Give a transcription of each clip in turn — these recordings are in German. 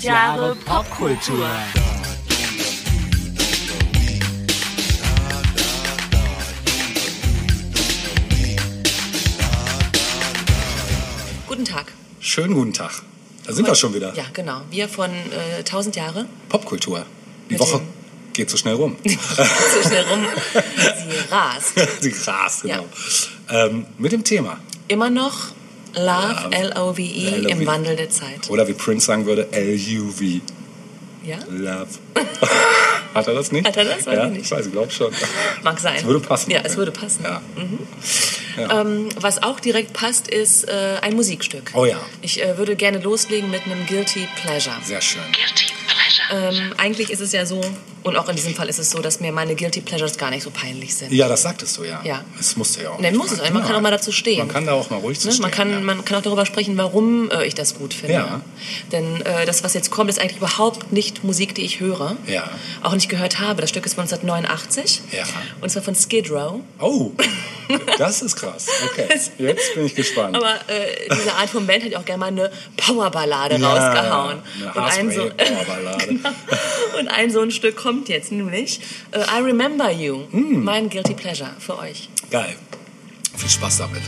1000 Jahre Popkultur. Guten Tag. Schönen guten Tag. Da sind wir schon wieder. Ja, genau. Wir von äh, 1000 Jahre. Popkultur. Die Mit Woche dem- geht so schnell rum. so schnell rum. Sie rast. Sie rast, genau. Ähm, mit dem Thema. Immer noch Love, Love. L-O-V-E, L-O-V-E. im Wandel der Zeit. Oder wie Prince sagen würde, L-U-V. Ja? Love. Hat er das nicht? Hat er das? Weiß ja, ich nicht. Ich weiß, ich glaube schon. Mag sein. Es würde passen. Ja, es würde passen. Ja. Ähm, was auch direkt passt, ist äh, ein Musikstück. Oh ja. Ich äh, würde gerne loslegen mit einem Guilty Pleasure. Sehr schön. Ähm, eigentlich ist es ja so, und auch in diesem Fall ist es so, dass mir meine Guilty Pleasures gar nicht so peinlich sind. Ja, das sagtest du ja. Ja. Es musste ja auch. Nicht muss es sein. Man kann Ja. auch mal dazu stehen. Man kann da auch mal ruhig zu Ne? stehen. Man, kann, ja. man kann auch darüber sprechen, warum äh, ich das gut finde. Ja. Denn äh, das, was jetzt kommt, ist eigentlich überhaupt nicht Musik, die ich höre. Ja. Auch nicht gehört habe. Das Stück ist von 1989. Ja. Und zwar von Skid Row. Oh, das ist krass. Okay, jetzt bin ich gespannt. Aber äh, diese Art von Band hat ja auch gerne mal eine Powerballade Ja, rausgehauen. eine und, ein so, Haarspray-Powerballade. und ein so ein Stück kommt jetzt nämlich. Äh, I Remember You. Hm. Mein Guilty Pleasure für euch. Geil. Viel Spaß damit.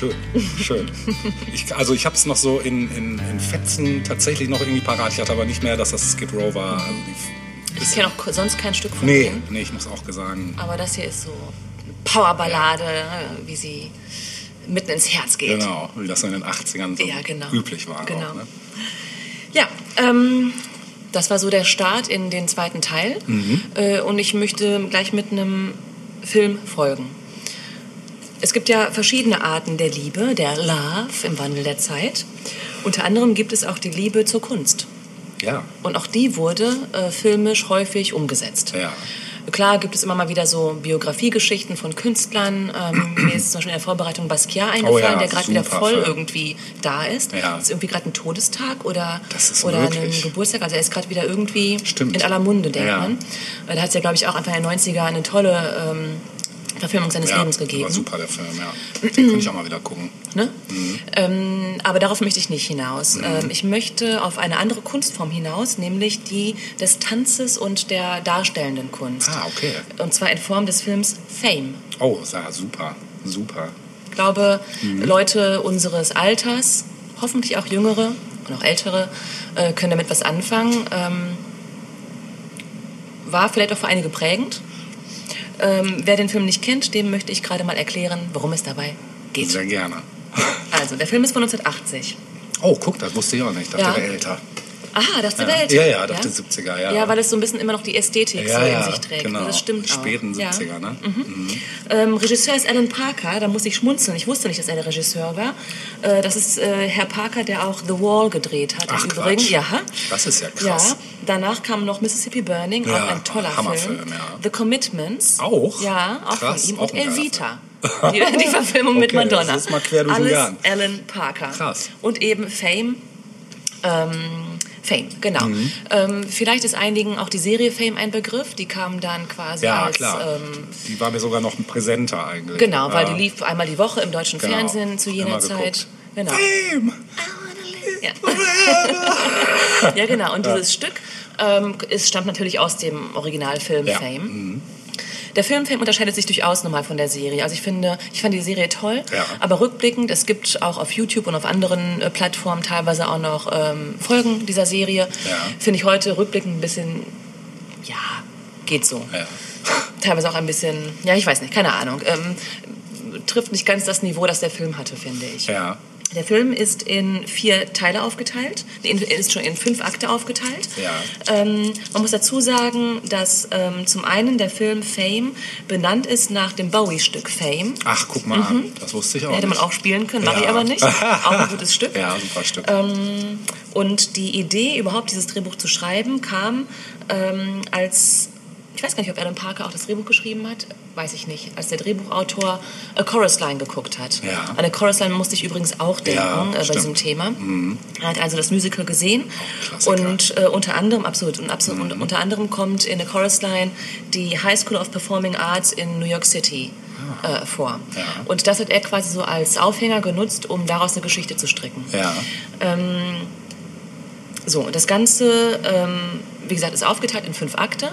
Schön, schön. Ich, also ich habe es noch so in, in, in Fetzen tatsächlich noch irgendwie parat. Ich hatte aber nicht mehr, dass das Skid Row war. Also die, Ich kenne auch sonst kein Stück von nee, denen. nee, ich muss auch sagen. Aber das hier ist so eine Powerballade, äh, wie sie mitten ins Herz geht. Genau, wie das so in den 80ern so Ja, genau. üblich war. Genau. Auch, ne? Ja, ähm, das war so der Start in den zweiten Teil. Mhm. Äh, und ich möchte gleich mit einem Film folgen. Es gibt ja verschiedene Arten der Liebe, der Love im Wandel der Zeit. Unter anderem gibt es auch die Liebe zur Kunst. Ja, Und auch die wurde äh, filmisch häufig umgesetzt. ja. Klar gibt es immer mal wieder so Biografiegeschichten von Künstlern. Ähm, mir ist zum Beispiel in der Vorbereitung Basquiat eingefallen, Oh ja, der gerade wieder voll Film. irgendwie da ist. Ja. Ist irgendwie gerade ein Todestag oder, oder ein. Geburtstag. Also er ist gerade wieder irgendwie Stimmt. in aller Munde, denkt Ja. man. Da hat es ja, glaube ich, auch Anfang der 90er eine tolle ähm, Verfilmung seines ja, Lebens gegeben. War super, der Film, ja. Den könnte ich auch mal wieder gucken. Ne? Mhm. Ähm, aber darauf möchte ich nicht hinaus. Ähm, ich möchte auf eine andere Kunstform hinaus, nämlich die des Tanzes und der darstellenden Kunst. Ah, okay. Und zwar in Form des Films Fame. Oh, ja, super, super. Ich glaube, Mhm. Leute unseres Alters, hoffentlich auch jüngere und auch ältere, äh, können damit was anfangen. Ähm, war vielleicht auch für einige prägend. Ähm, wer den Film nicht kennt, dem möchte ich gerade mal erklären, worum es dabei geht. Sehr gerne. Also, der Film ist von 1980. Oh, guck, das wusste ich auch nicht. Ich dachte, Ja. der älter. Aha, das ist Ja. Welt. Ja, ja, dachte 70er, ja. Ja, weil es so ein bisschen immer noch die Ästhetik so Ja, in ja, sich trägt. genau. Das stimmt auch. Späten Ja. 70er, ne? Ähm, Regisseur ist Alan Parker, da muss ich schmunzeln. Ich wusste nicht, dass er der Regisseur war. Äh, das ist äh, Herr Parker, der auch The Wall gedreht hat. Ach, Im Übrigen. Quatsch. Ja. Das ist ja Ja, krass. danach kam noch Mississippi Burning, Ja, auch ein toller Hammerfilm, Film. ja. The Commitments. Auch? Ja, auch Krass, von ihm. auch Und Evita. Die, die Verfilmung mit Okay, Madonna. das ist mal quer durch Alles. Alan Parker. Krass. Und eben Fame. Ähm, Fame, genau. Mhm. Ähm, vielleicht ist einigen auch die Serie Fame ein Begriff. Die kam dann quasi Ja, als klar. ähm, die war mir sogar noch präsenter eigentlich. Genau, weil ja. die lief einmal die Woche im deutschen Genau. Fernsehen zu jener Immer Zeit. geguckt. Genau. Fame! Ja. ja, genau. Und dieses Stück ähm, es stammt natürlich aus dem Originalfilm Ja. Mhm. Der Film Fame unterscheidet sich durchaus nochmal von der Serie. Also ich finde, ich fand die Serie toll, Ja. aber rückblickend, es gibt auch auf YouTube und auf anderen äh, Plattformen teilweise auch noch ähm, Folgen dieser Serie. Ja. Finde ich heute rückblickend ein bisschen, ja, geht so. Ja. Teilweise auch ein bisschen, ja, ich weiß nicht, keine Ahnung. Ähm, trifft nicht ganz das Niveau, das der Film hatte, finde ich. ja. Der Film ist in vier Teile aufgeteilt, in- ist schon in fünf Akte aufgeteilt. Ja. Ähm, man muss dazu sagen, dass ähm, zum einen der Film Fame benannt ist nach dem Bowie-Stück Fame. Ach, guck mal an. Das wusste ich auch Hätte man nicht. auch spielen können, mache Ja. ich aber nicht. Auch ein gutes Stück. Ja, super Stück. Ähm, und die Idee, überhaupt dieses Drehbuch zu schreiben, kam ähm, als, ich weiß gar nicht, ob Alan Parker auch das Drehbuch geschrieben hat, weiß ich nicht, als der Drehbuchautor A Chorus Line geguckt hat. Ja. An A Chorus Line musste ich übrigens auch denken Ja, äh, bei stimmt. diesem Thema. Er hat also das Musical gesehen. Mhm. und äh, unter anderem, absolut, und, absolut und unter anderem kommt in A Chorus Line die High School of Performing Arts in New York City äh, vor. Ah. Ja. Und das hat er quasi so als Aufhänger genutzt, um daraus eine Geschichte zu stricken. ja. So, das Ganze, ähm, wie gesagt, ist aufgeteilt in fünf Akte.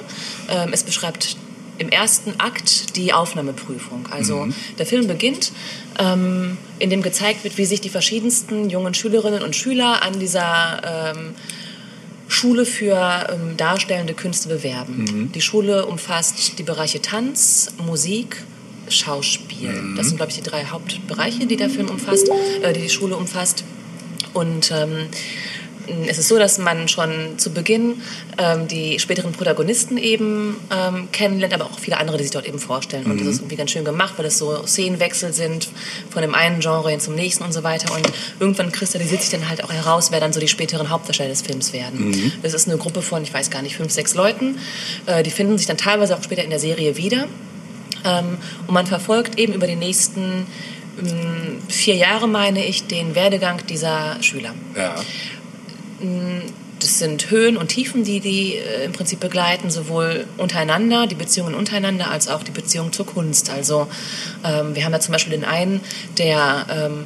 Ähm, es beschreibt im ersten Akt die Aufnahmeprüfung. Also der Film beginnt, ähm, in dem gezeigt wird, wie sich die verschiedensten jungen Schülerinnen und Schüler an dieser ähm, Schule für ähm, darstellende Künste bewerben. Die Schule umfasst die Bereiche Tanz, Musik, Schauspiel. Das sind, glaube ich, die drei Hauptbereiche, die der Film umfasst, äh, die die Schule umfasst. Und ähm, es ist so, dass man schon zu Beginn ähm, die späteren Protagonisten eben ähm, kennenlernt, aber auch viele andere, die sich dort eben vorstellen. Und das ist irgendwie ganz schön gemacht, weil es so Szenenwechsel sind von dem einen Genre hin zum nächsten und so weiter. Und irgendwann kristallisiert sich dann halt auch heraus, wer dann so die späteren Hauptdarsteller des Films werden. Das ist eine Gruppe von, ich weiß gar nicht, fünf, sechs Leuten. Äh, die finden sich dann teilweise auch später in der Serie wieder. Ähm, und man verfolgt eben über die nächsten ähm, vier Jahre, meine ich, den Werdegang dieser Schüler. ja. Das sind Höhen und Tiefen, die die äh, im Prinzip begleiten, sowohl untereinander, die Beziehungen untereinander, als auch die Beziehung zur Kunst. Also ähm, wir haben da zum Beispiel den einen, der ähm,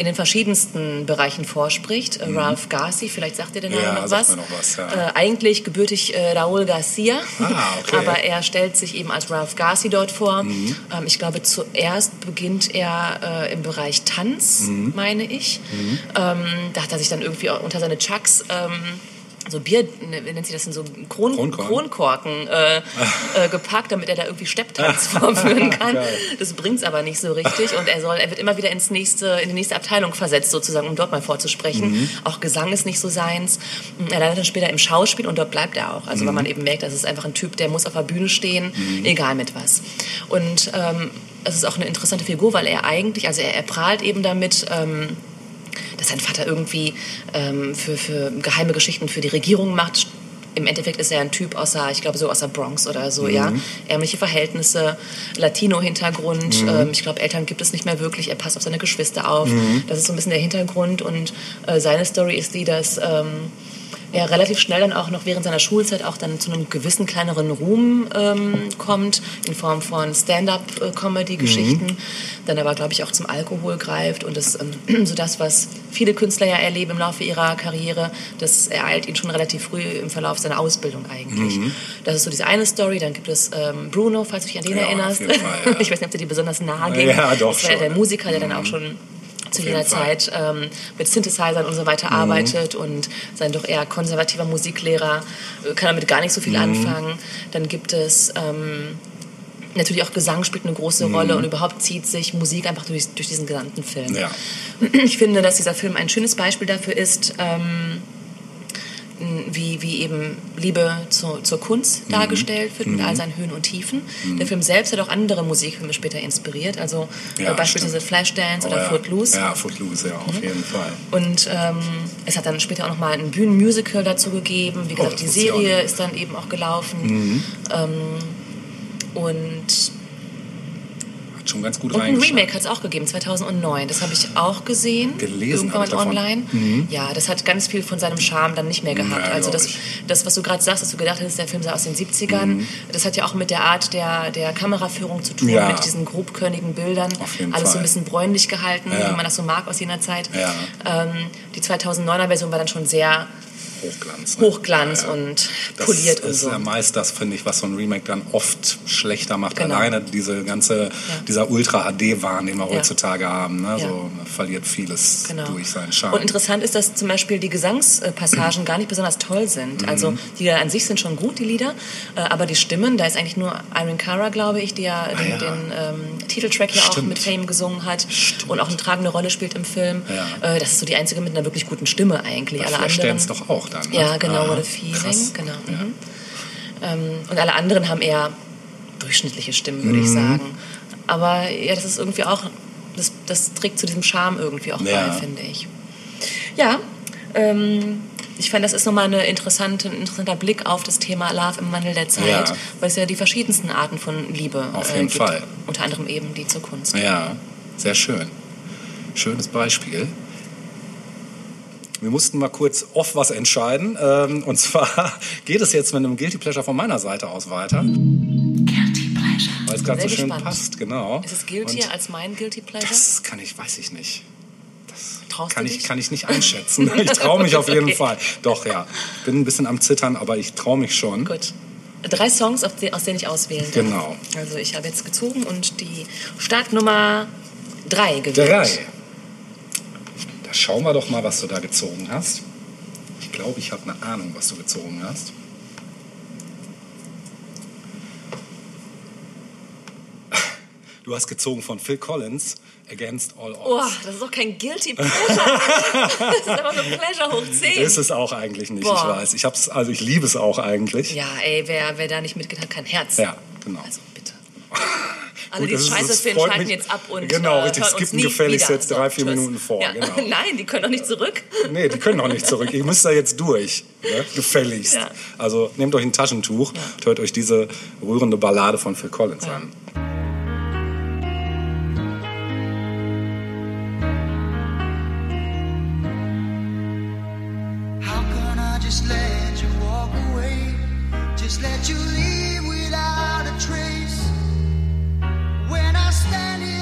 in den verschiedensten Bereichen vorspricht. Äh, Ralph Garci, vielleicht sagt ihr der Name Mhm. Ja, noch was. noch was, ja. äh, eigentlich gebürtig äh, Raúl Garcia, Ah, okay. aber er stellt sich eben als Ralph Garci dort vor. Mhm. Ähm, ich glaube, zuerst beginnt er äh, im Bereich Tanz, Mhm. meine ich. Ähm, da hat er sich dann irgendwie unter seine Chucks ähm, so Bier, ne, wie nennt sich das denn so, Kron Kronkorken? Kronkorken äh, äh, gepackt, damit er da irgendwie Stepptanz vorführen kann. Das bringt's aber nicht so richtig und er soll, er wird immer wieder ins nächste, in die nächste Abteilung versetzt sozusagen, um dort mal vorzusprechen. Mhm. Auch Gesang ist nicht so seins. Er landet dann später im Schauspiel und dort bleibt er auch. Also Mhm. weil man eben merkt, das ist einfach ein Typ, der muss auf der Bühne stehen, egal mit was. Und ähm, es ist auch eine interessante Figur, weil er eigentlich, also er, er prahlt eben damit. Ähm, dass sein Vater irgendwie ähm, für, für geheime Geschichten für die Regierung macht. Im Endeffekt ist er ein Typ aus der, ich glaube so aus der Bronx oder so, ja. Ärmliche Verhältnisse, Latino-Hintergrund. Ähm, ich glaube, Eltern gibt es nicht mehr wirklich. Er passt auf seine Geschwister auf. Das ist so ein bisschen der Hintergrund. Und äh, seine Story ist die, dass ähm, er relativ schnell dann auch noch während seiner Schulzeit auch dann zu einem gewissen kleineren Ruhm ähm, kommt in Form von Stand-up-Comedy-Geschichten. Dann aber, glaube ich, auch zum Alkohol greift und das ähm, so das, was viele Künstler ja erleben im Laufe ihrer Karriere, das ereilt ihn schon relativ früh im Verlauf seiner Ausbildung eigentlich. Das ist so diese eine Story. Dann gibt es ähm, Bruno, falls du dich an den Ja, erinnerst. Fall, ja. Ich weiß nicht, ob dir die besonders nahe ging. Ja, doch das war schon. der Musiker, der dann auch schon zu Fall. Zeit ähm, mit Synthesizern und so weiter Mhm. arbeitet und sein doch eher konservativer Musiklehrer äh, kann damit gar nicht so viel Mhm. anfangen. Dann gibt es ähm, natürlich auch Gesang spielt eine große Mhm. Rolle und überhaupt zieht sich Musik einfach durch, durch diesen gesamten Film. Ja. Ich finde, dass dieser Film ein schönes Beispiel dafür ist, ähm, wie, wie eben Liebe zur, zur Kunst Mhm. dargestellt wird mit all seinen Höhen und Tiefen. Der Film selbst hat auch andere Musikfilme später inspiriert, also Ja, äh, beispielsweise stimmt. Flashdance Oh, oder ja. Footloose. Ja, Footloose, ja, auf jeden Fall. Und ähm, es hat dann später auch nochmal ein Bühnenmusical dazu gegeben. Wie Oh, gesagt, das die Serie ist dann eben auch gelaufen. Ähm, und, Hat schon ganz gut und ein. Remake hat es auch gegeben, 2009. Das habe ich auch gesehen. Gelesen Irgendwann online. Ja, das hat ganz viel von seinem Charme dann nicht mehr gehabt. Ja, also das, das, was du gerade sagst, dass du gedacht hast, der Film sei aus den 70ern, Mhm. das hat ja auch mit der Art der, der Kameraführung zu tun, Ja. mit diesen grobkörnigen Bildern. Auf jeden Alles so Fall. ein bisschen bräunlich gehalten, Ja. wie man das so mag aus jener Zeit. Ähm, die 2009er Version war dann schon sehr Hochglanz. ne? Hochglanz Ja, ja. und Das poliert und ist so. ja meist das, finde ich, was so ein Remake dann oft schlechter macht. Genau. Alleine diese ganze, dieser Ultra-HD-Wahn, den wir Ja. heutzutage haben, ne? Ja. so verliert vieles Genau. durch seinen Charme. Und interessant ist, dass zum Beispiel die Gesangspassagen gar nicht besonders toll sind. Mhm. Also die Lieder an sich sind schon gut, die Lieder, äh, aber die Stimmen, da ist eigentlich nur Irene Cara, glaube ich, die ja den, Ah, ja. den ähm, Titeltrack ja auch Stimmt. mit Fame gesungen hat und auch eine tragende Rolle spielt im Film. Ja. Äh, das ist so die einzige mit einer wirklich guten Stimme eigentlich. Alle anderen, doch auch dann. Ne? Ja, genau, Aha, What a Feeling, krass. genau. Mhm. Ähm, und alle anderen haben eher durchschnittliche Stimmen, würde Mhm. ich sagen. Aber ja, das ist irgendwie auch, das, das trägt zu diesem Charme irgendwie auch Ja. bei, finde ich. Ja, ähm, ich fand, das ist nochmal eine interessante, ein interessanter Blick auf das Thema Love im Wandel der Zeit, Ja. weil es ja die verschiedensten Arten von Liebe Auf äh, jeden gibt. Fall. Unter anderem eben die zur Kunst. Ja, sehr schön. Schönes Beispiel. Wir mussten mal kurz off was entscheiden. Ähm, und zwar geht es jetzt mit einem Guilty Pleasure von meiner Seite aus weiter. Guilty Pleasure. Weil es gerade so schön gespannt. passt, genau. Ist es guiltier Und als mein Guilty Pleasure? Das kann ich, weiß ich nicht. Traust Kann du ich, kann ich nicht einschätzen. Ich traue mich auf jeden Okay. Fall. Doch, ja. Bin ein bisschen am Zittern, aber ich traue mich schon. Gut. Drei Songs, aus denen ich auswählen darf. Genau. Also ich habe jetzt gezogen und die Startnummer drei gewählt. Drei. Da schauen wir doch mal, was du da gezogen hast. Ich glaube, ich habe eine Ahnung, was du gezogen hast. Du hast gezogen von Phil Collins, Against All Oh, Odds. das ist doch kein Guilty Pleasure. das ist einfach nur Pleasure hoch 10. Ist es auch eigentlich nicht, Boah. ich weiß. Ich hab's, also ich liebe es auch eigentlich. Ja, ey, wer, wer da nicht mitgeht, hat kein Herz. Ja, genau. Also bitte. Alle, Gut, die das es ist- scheiße das finden, schalten mich. jetzt ab und Genau, äh, richtig, hören skippen gefälligst jetzt drei, vier tschüss. Minuten vor, Ja. genau. Nein, die können doch nicht zurück. Nee, die können auch nicht zurück. Ihr müsst da jetzt durch. Ne? Gefälligst. Ja. Also nehmt euch ein Taschentuch und hört euch diese rührende Ballade von Phil Collins an. How can I just let you walk away? Just let you leave without a trace. standing.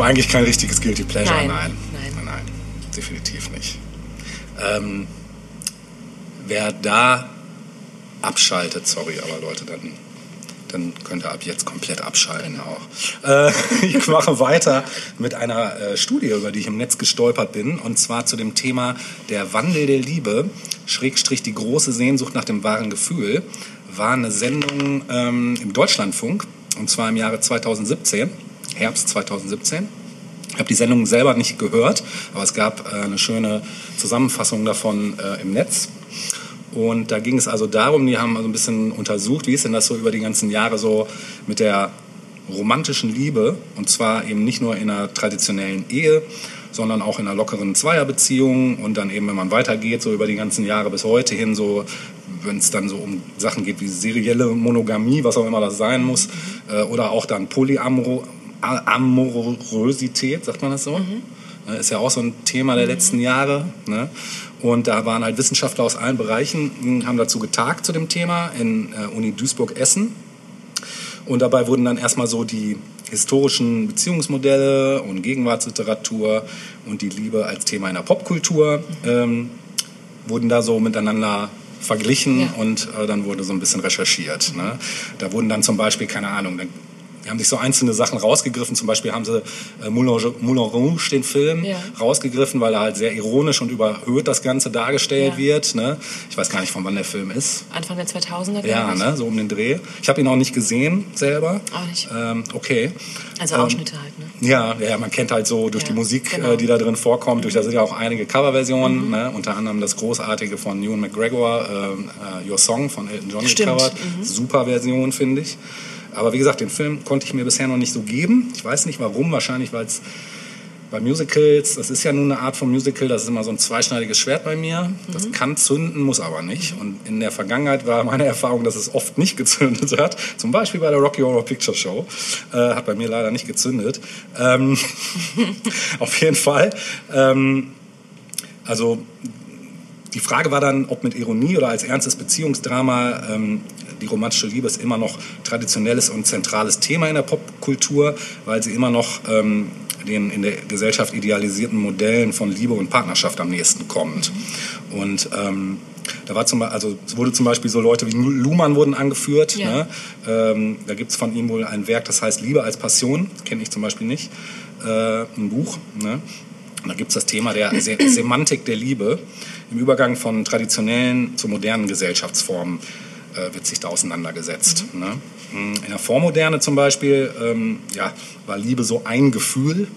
Also eigentlich kein richtiges Guilty Pleasure. Nein, nein, nein. nein, nein, definitiv nicht. Ähm, wer da abschaltet, sorry, aber Leute, dann, dann könnt ihr ab jetzt komplett abschalten auch. Äh, ich mache weiter mit einer äh, Studie, über die ich im Netz gestolpert bin, und zwar zu dem Thema der Wandel der Liebe, Schrägstrich die große Sehnsucht nach dem wahren Gefühl, war eine Sendung ähm, im Deutschlandfunk, und zwar im Jahre 2017, Herbst 2017. Ich habe die Sendung selber nicht gehört, aber es gab äh, eine schöne Zusammenfassung davon äh, im Netz. Und da ging es also darum, die haben also ein bisschen untersucht, wie ist denn das so über die ganzen Jahre so mit der romantischen Liebe und zwar eben nicht nur in einer traditionellen Ehe, sondern auch in einer lockeren Zweierbeziehung und dann eben, wenn man weitergeht, so über die ganzen Jahre bis heute hin, so wenn es dann so um Sachen geht wie serielle Monogamie, was auch immer das sein muss, äh, oder auch dann Polyamoro Amorosität, sagt man das so? Ne, Ist ja auch so ein Thema der letzten Jahre. Ne? Und da waren halt Wissenschaftler aus allen Bereichen, mh, haben dazu getagt zu dem Thema in äh, Uni Duisburg-Essen. Und dabei wurden dann erstmal so die historischen Beziehungsmodelle und Gegenwartsliteratur und die Liebe als Thema in der Popkultur ähm, wurden da so miteinander verglichen Ja. und äh, dann wurde so ein bisschen recherchiert. Ne? Da wurden dann zum Beispiel, keine Ahnung, dann die haben sich so einzelne Sachen rausgegriffen. Zum Beispiel haben sie äh, Moulin, Moulin Rouge, den Film, Ja. rausgegriffen, weil er halt sehr ironisch und überhöht das Ganze dargestellt Ja. wird. Ne? Ich weiß gar nicht, von wann der Film ist. Anfang der 2000er, Ja, ne? so um den Dreh. Ich habe ihn auch nicht gesehen selber. Auch nicht. Ähm, okay. Also Ähm, Ausschnitte halt, ne? Ja, ja, man kennt halt so durch Ja, die Musik, genau. äh, die da drin vorkommt. Durch da sind ja auch einige Coverversionen, Mhm. ne? unter anderem das großartige von Ewan McGregor, ähm, äh, Your Song von Elton John Stimmt, gecovert. mhm. Super Version, finde ich. Aber wie gesagt, den Film konnte ich mir bisher noch nicht so geben. Ich weiß nicht warum, wahrscheinlich weil es bei Musicals, das ist ja nun eine Art von Musical, das ist immer so ein zweischneidiges Schwert bei mir. Das Mhm. kann zünden, muss aber nicht. Und in der Vergangenheit war meine Erfahrung, dass es oft nicht gezündet hat. Zum Beispiel bei der Rocky Horror Picture Show. Äh, hat bei mir leider nicht gezündet. Ähm, auf jeden Fall. Ähm, also die Frage war dann, ob mit Ironie oder als ernstes Beziehungsdrama ähm, die romantische Liebe ist immer noch traditionelles und zentrales Thema in der Popkultur, weil sie immer noch ähm, den in der Gesellschaft idealisierten Modellen von Liebe und Partnerschaft am nächsten kommt. Und ähm, Da war zum, also es wurde zum Beispiel so Leute wie Luhmann wurden angeführt. Ja. Ne? Ähm, da gibt es von ihm wohl ein Werk, das heißt Liebe als Passion. Kenne ich zum Beispiel nicht. Äh, ein Buch. Ne? Da gibt es das Thema der Se Semantik der Liebe. Im Übergang von traditionellen zu modernen Gesellschaftsformen äh, wird sich da auseinandergesetzt. Mhm. Ne? In der Vormoderne zum Beispiel ähm, ja, war Liebe so ein Gefühl,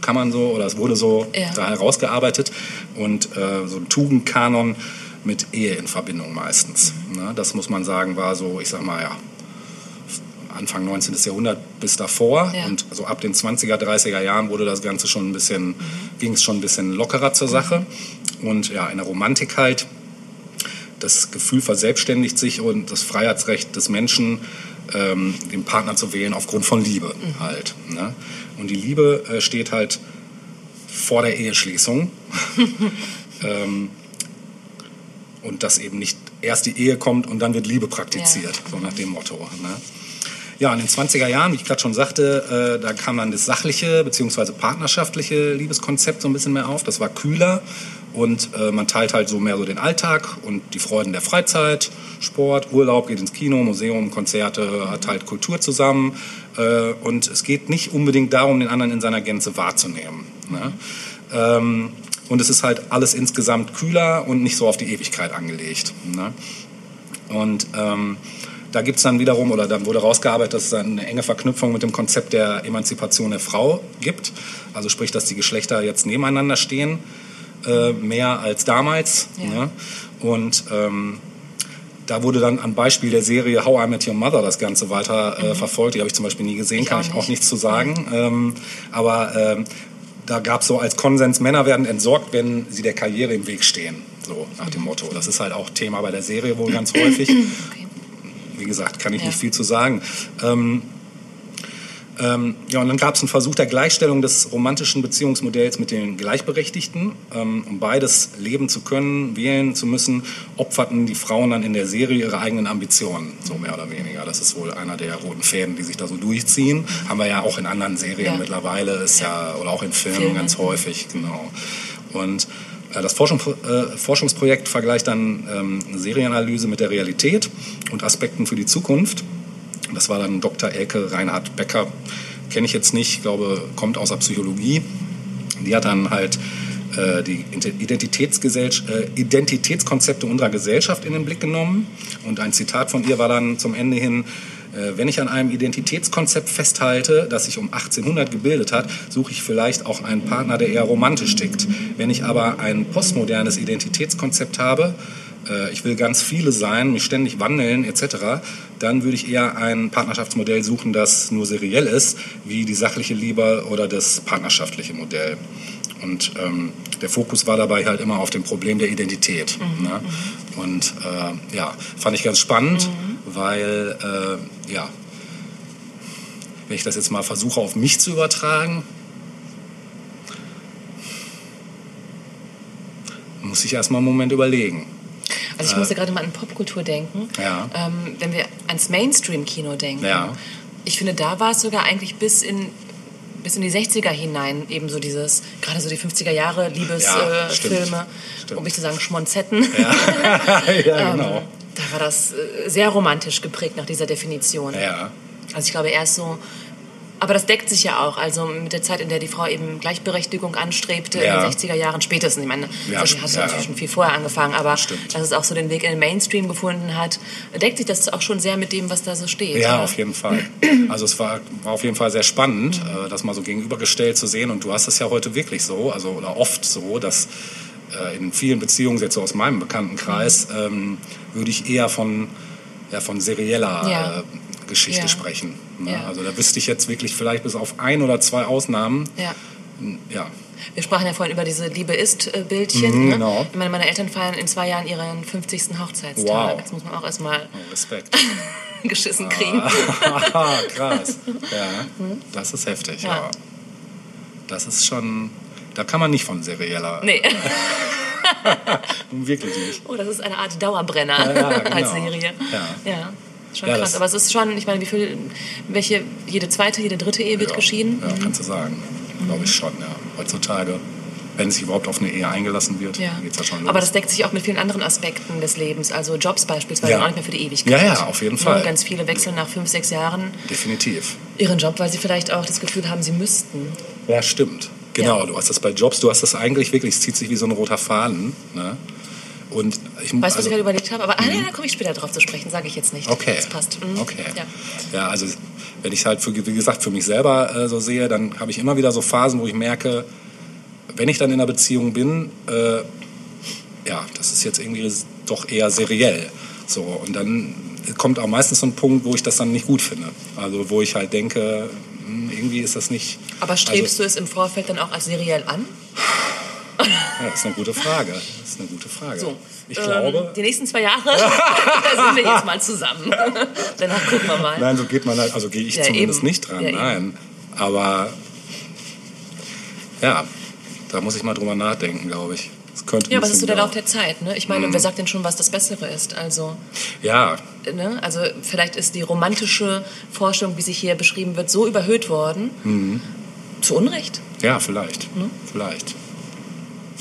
kann man so, oder es wurde so Ja. da herausgearbeitet und äh, so ein Tugendkanon mit Ehe in Verbindung meistens. Ne? Das muss man sagen, war so, ich sag mal, ja, Anfang 19. Jahrhundert bis davor Ja. und so ab den 20er, 30er Jahren wurde das Ganze schon ein bisschen, ging es schon ein bisschen lockerer zur Sache und ja, in der Romantik halt das Gefühl verselbstständigt sich und das Freiheitsrecht des Menschen, ähm, den Partner zu wählen aufgrund von Liebe halt. Ne? Und die Liebe äh, steht halt vor der Eheschließung. ähm, und dass eben nicht erst die Ehe kommt und dann wird Liebe praktiziert, so nach dem Motto. Ne? Ja, in den 20er Jahren, wie ich gerade schon sagte, äh, da kam dann das sachliche bzw. partnerschaftliche Liebeskonzept so ein bisschen mehr auf. Das war kühler und äh, man teilt halt so mehr so den Alltag und die Freuden der Freizeit, Sport, Urlaub, geht ins Kino, Museum, Konzerte, hat halt Kultur zusammen. Äh, und es geht nicht unbedingt darum, den anderen in seiner Gänze wahrzunehmen. Ne? Ähm, und es ist halt alles insgesamt kühler und nicht so auf die Ewigkeit angelegt. Ne? Und ähm, da gibt es dann wiederum, oder dann wurde rausgearbeitet, dass es eine enge Verknüpfung mit dem Konzept der Emanzipation der Frau gibt. Also sprich, dass die Geschlechter jetzt nebeneinander stehen, äh, mehr als damals. Ja. Ne? Und ähm, da wurde dann am Beispiel der Serie How I Met Your Mother das Ganze weiter äh, verfolgt. Die habe ich zum Beispiel nie gesehen, Ich kann ich auch nicht. nichts zu sagen. Ähm, aber ähm, da gab es so als Konsens, Männer werden entsorgt, wenn sie der Karriere im Weg stehen. So nach dem Motto. Das ist halt auch Thema bei der Serie wohl ganz häufig. Okay. Wie gesagt, kann ich Ja. nicht viel zu sagen. Ähm, ähm, ja, und dann gab es einen Versuch der Gleichstellung des romantischen Beziehungsmodells mit den Gleichberechtigten. Ähm, um beides leben zu können, wählen zu müssen, opferten die Frauen dann in der Serie ihre eigenen Ambitionen, so mehr oder weniger. Das ist wohl einer der roten Fäden, die sich da so durchziehen. Haben wir ja auch in anderen Serien Ja. mittlerweile, ist ja. oder auch in Filmen Filmen. ganz häufig, genau. Und äh, das Forschung, äh, Forschungsprojekt vergleicht dann ähm, eine Serienanalyse mit der Realität und Aspekten für die Zukunft. Das war dann Dr. Elke Reinhard Becker, kenne ich jetzt nicht, glaube, kommt aus der Psychologie. Die hat dann halt äh, die äh, Identitätskonzepte unserer Gesellschaft in den Blick genommen. Und ein Zitat von ihr war dann zum Ende hin, äh, wenn ich an einem Identitätskonzept festhalte, das sich um 1800 gebildet hat, suche ich vielleicht auch einen Partner, der eher romantisch tickt. Wenn ich aber ein postmodernes Identitätskonzept habe, äh, ich will ganz viele sein, mich ständig wandeln etc., dann würde ich eher ein Partnerschaftsmodell suchen, das nur seriell ist, wie die sachliche Liebe oder das partnerschaftliche Modell. Und ähm, der Fokus war dabei halt immer auf dem Problem der Identität. Ne? Und äh, ja, fand ich ganz spannend, weil äh, ja, wenn ich das jetzt mal versuche auf mich zu übertragen, muss ich erstmal einen Moment überlegen. Also ich musste gerade mal an Popkultur denken. Ja. Ähm, wenn wir ans Mainstream-Kino denken. Ja. Ich finde, da war es sogar eigentlich bis in bis in die 60er hinein eben so dieses, gerade so die 50er Jahre Ja, Liebesfilme, stimmt. äh, um nicht zu sagen Schmonzetten. ja, genau. Da war das äh, sehr romantisch geprägt nach dieser Definition. Ja. Also ich glaube erst so, aber das deckt sich ja auch, also mit der Zeit, in der die Frau eben Gleichberechtigung anstrebte, Ja. in den 60er Jahren spätestens. Ich meine, Ja, das hat ja, natürlich schon viel vorher angefangen, aber Stimmt. dass es auch so den Weg in den Mainstream gefunden hat, deckt sich das auch schon sehr mit dem, was da so steht. Ja, oder? auf jeden Fall. Also es war, war auf jeden Fall sehr spannend, äh, das mal so gegenübergestellt zu sehen. Und du hast es ja heute wirklich so, also oder oft so, dass äh, in vielen Beziehungen, jetzt so aus meinem Bekanntenkreis, ähm, würde ich eher von, ja, von serieller äh, Geschichte Ja. sprechen. Ne? Ja. Also da wüsste ich jetzt wirklich vielleicht bis auf ein oder zwei Ausnahmen. Ja. Ja, Wir sprachen ja vorhin über diese Liebe ist-Bildchen. Mhm, ne? genau. Ich meine, meine Eltern feiern in zwei Jahren ihren 50. Hochzeitstag. Wow. Das muss man auch erstmal oh, Respekt. geschissen kriegen. Ah, krass. Ja, das ist heftig. Ja. Ja. Das ist schon, da kann man nicht von serieller, Nee. wirklich nicht. Oh, das ist eine Art Dauerbrenner Ja, ja, genau. als Serie. Ja. ja. Schon Ja, krass. Aber es ist schon, ich meine, wie viel, welche, jede zweite, jede dritte Ehe wird Ja, geschieden? Ja, kannst du sagen. Glaube ich schon, ja. Heutzutage. wenn sich überhaupt auf eine Ehe eingelassen wird, Ja. geht's ja schon los. Aber das deckt sich auch mit vielen anderen Aspekten des Lebens. Also Jobs beispielsweise Ja. auch nicht mehr für die Ewigkeit. Ja, ja, auf jeden Ne, Fall. Ganz viele wechseln nach fünf, sechs Jahren Definitiv. ihren Job, weil sie vielleicht auch das Gefühl haben, sie müssten. Ja, stimmt. Genau, Ja. du hast das bei Jobs, du hast das eigentlich wirklich, es zieht sich wie so ein roter Faden. Ne? Und ich Weißt du, was also- ich gerade überlegt habe? Aber ah, nee, da komme ich später drauf zu sprechen, sage ich jetzt nicht. Okay. Das passt. Mhm. Okay. Ja. Ja. also wenn ich halt, für, wie gesagt, für mich selber äh, so sehe, dann habe ich immer wieder so Phasen, wo ich merke, wenn ich dann in einer Beziehung bin, äh, ja, das ist jetzt irgendwie doch eher seriell. So, und dann kommt auch meistens so ein Punkt, wo ich das dann nicht gut finde. Also wo ich halt denke, hm, irgendwie ist das nicht... Aber strebst also, du es im Vorfeld dann auch als seriell an? Ja, das ist eine gute Frage. Das ist eine gute Frage. So, ich ähm, glaube... Die nächsten zwei Jahre sind wir jetzt mal zusammen. Danach gucken wir mal. Nein, so geht man halt, also gehe ich Ja, zumindest eben. nicht dran, Ja, nein. Aber ja, da muss ich mal drüber nachdenken, glaube ich. Das könnte Ja, aber das ist so der Lauf der Zeit. Ne? Ich meine, wer sagt denn schon, was das Bessere ist? Also, Ja, ne? also vielleicht ist die romantische Vorstellung, wie sie hier beschrieben wird, so überhöht worden. Mhm. Zu Unrecht. ja, vielleicht. Ne? Vielleicht.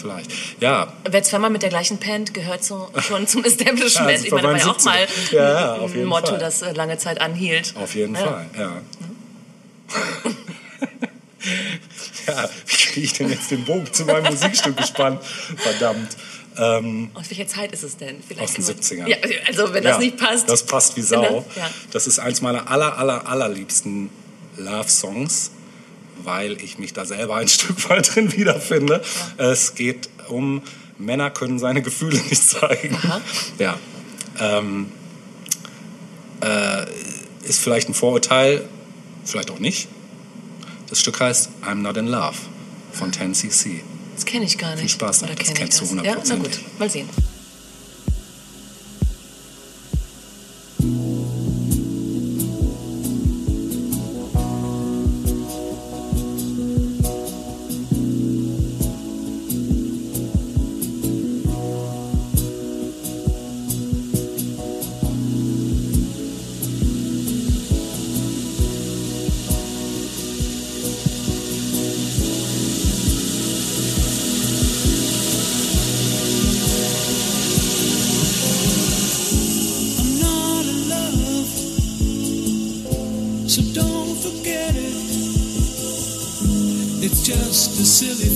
Vielleicht. Ja, Wer zweimal mit der gleichen pennt, gehört so, schon zum Establishment. Ja, also ich meine, das war ja auch 75. mal Ja, ein Motto, Fall. das äh, lange Zeit anhielt. auf jeden. Fall, ja. ja, wie kriege ich denn jetzt den Bogen zu meinem Musikstück gespannt? Verdammt. Ähm, Aus welcher Zeit ist es denn? Vielleicht Aus den können wir- 70ern. Ja, also wenn das ja, nicht passt. Das passt wie? Sau. Ja. Das ist eins meiner aller, aller, allerliebsten Love-Songs, weil ich mich da selber ein Stück weit drin wiederfinde. Es geht um, Männer können seine Gefühle nicht zeigen. Aha. Ja. Ähm, äh, ist vielleicht ein Vorurteil, vielleicht auch nicht. Das Stück heißt I'm Not in Love von 10cc. Das kenne ich gar nicht. Viel Spaß damit, das kennst du das? Ja, na gut, mal sehen. Silly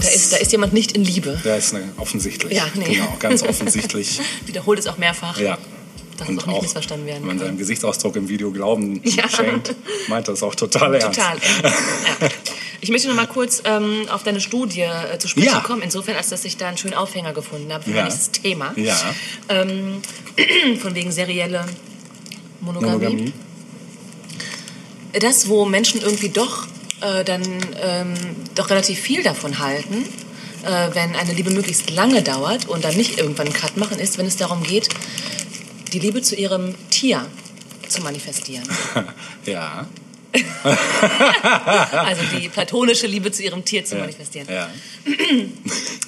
Da ist, da ist jemand nicht in Liebe. da ist eine, offensichtlich. Ja, nee. Genau, ganz offensichtlich. Wiederholt es auch mehrfach. ja. Dass es auch nicht missverstanden werden wenn man seinem Gesichtsausdruck im Video Glauben Ja. schenkt, meint er es auch total ernst. Total ernst. Ja. Ich möchte noch mal kurz ähm, auf deine Studie äh, zu sprechen Ja. kommen, insofern, als dass ich da einen schönen Aufhänger gefunden habe für Ja. nächstes Thema. Ja. Ähm, von wegen serielle Monogamie. Monogamie. Das, wo Menschen irgendwie doch äh, dann ähm, doch relativ viel davon halten, äh, wenn eine Liebe möglichst lange dauert und dann nicht irgendwann einen Cut machen, ist, wenn es darum geht, die Liebe zu ihrem Tier zu manifestieren. ja. Also die platonische Liebe zu ihrem Tier zu manifestieren. ja.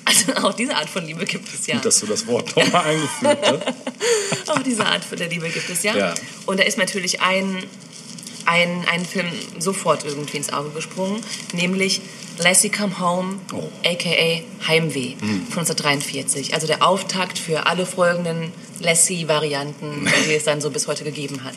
Also auch diese Art von Liebe gibt es ja. Gut, dass du das Wort nochmal eingefügt hast. Auch diese Art von der Liebe gibt es ja. Ja. Und da ist natürlich ein, ein, ein Film sofort irgendwie ins Auge gesprungen, nämlich Lassie Come Home, Oh. aka Heimweh von 1943. Also der Auftakt für alle folgenden Lassie-Varianten, die es dann so bis heute gegeben hat.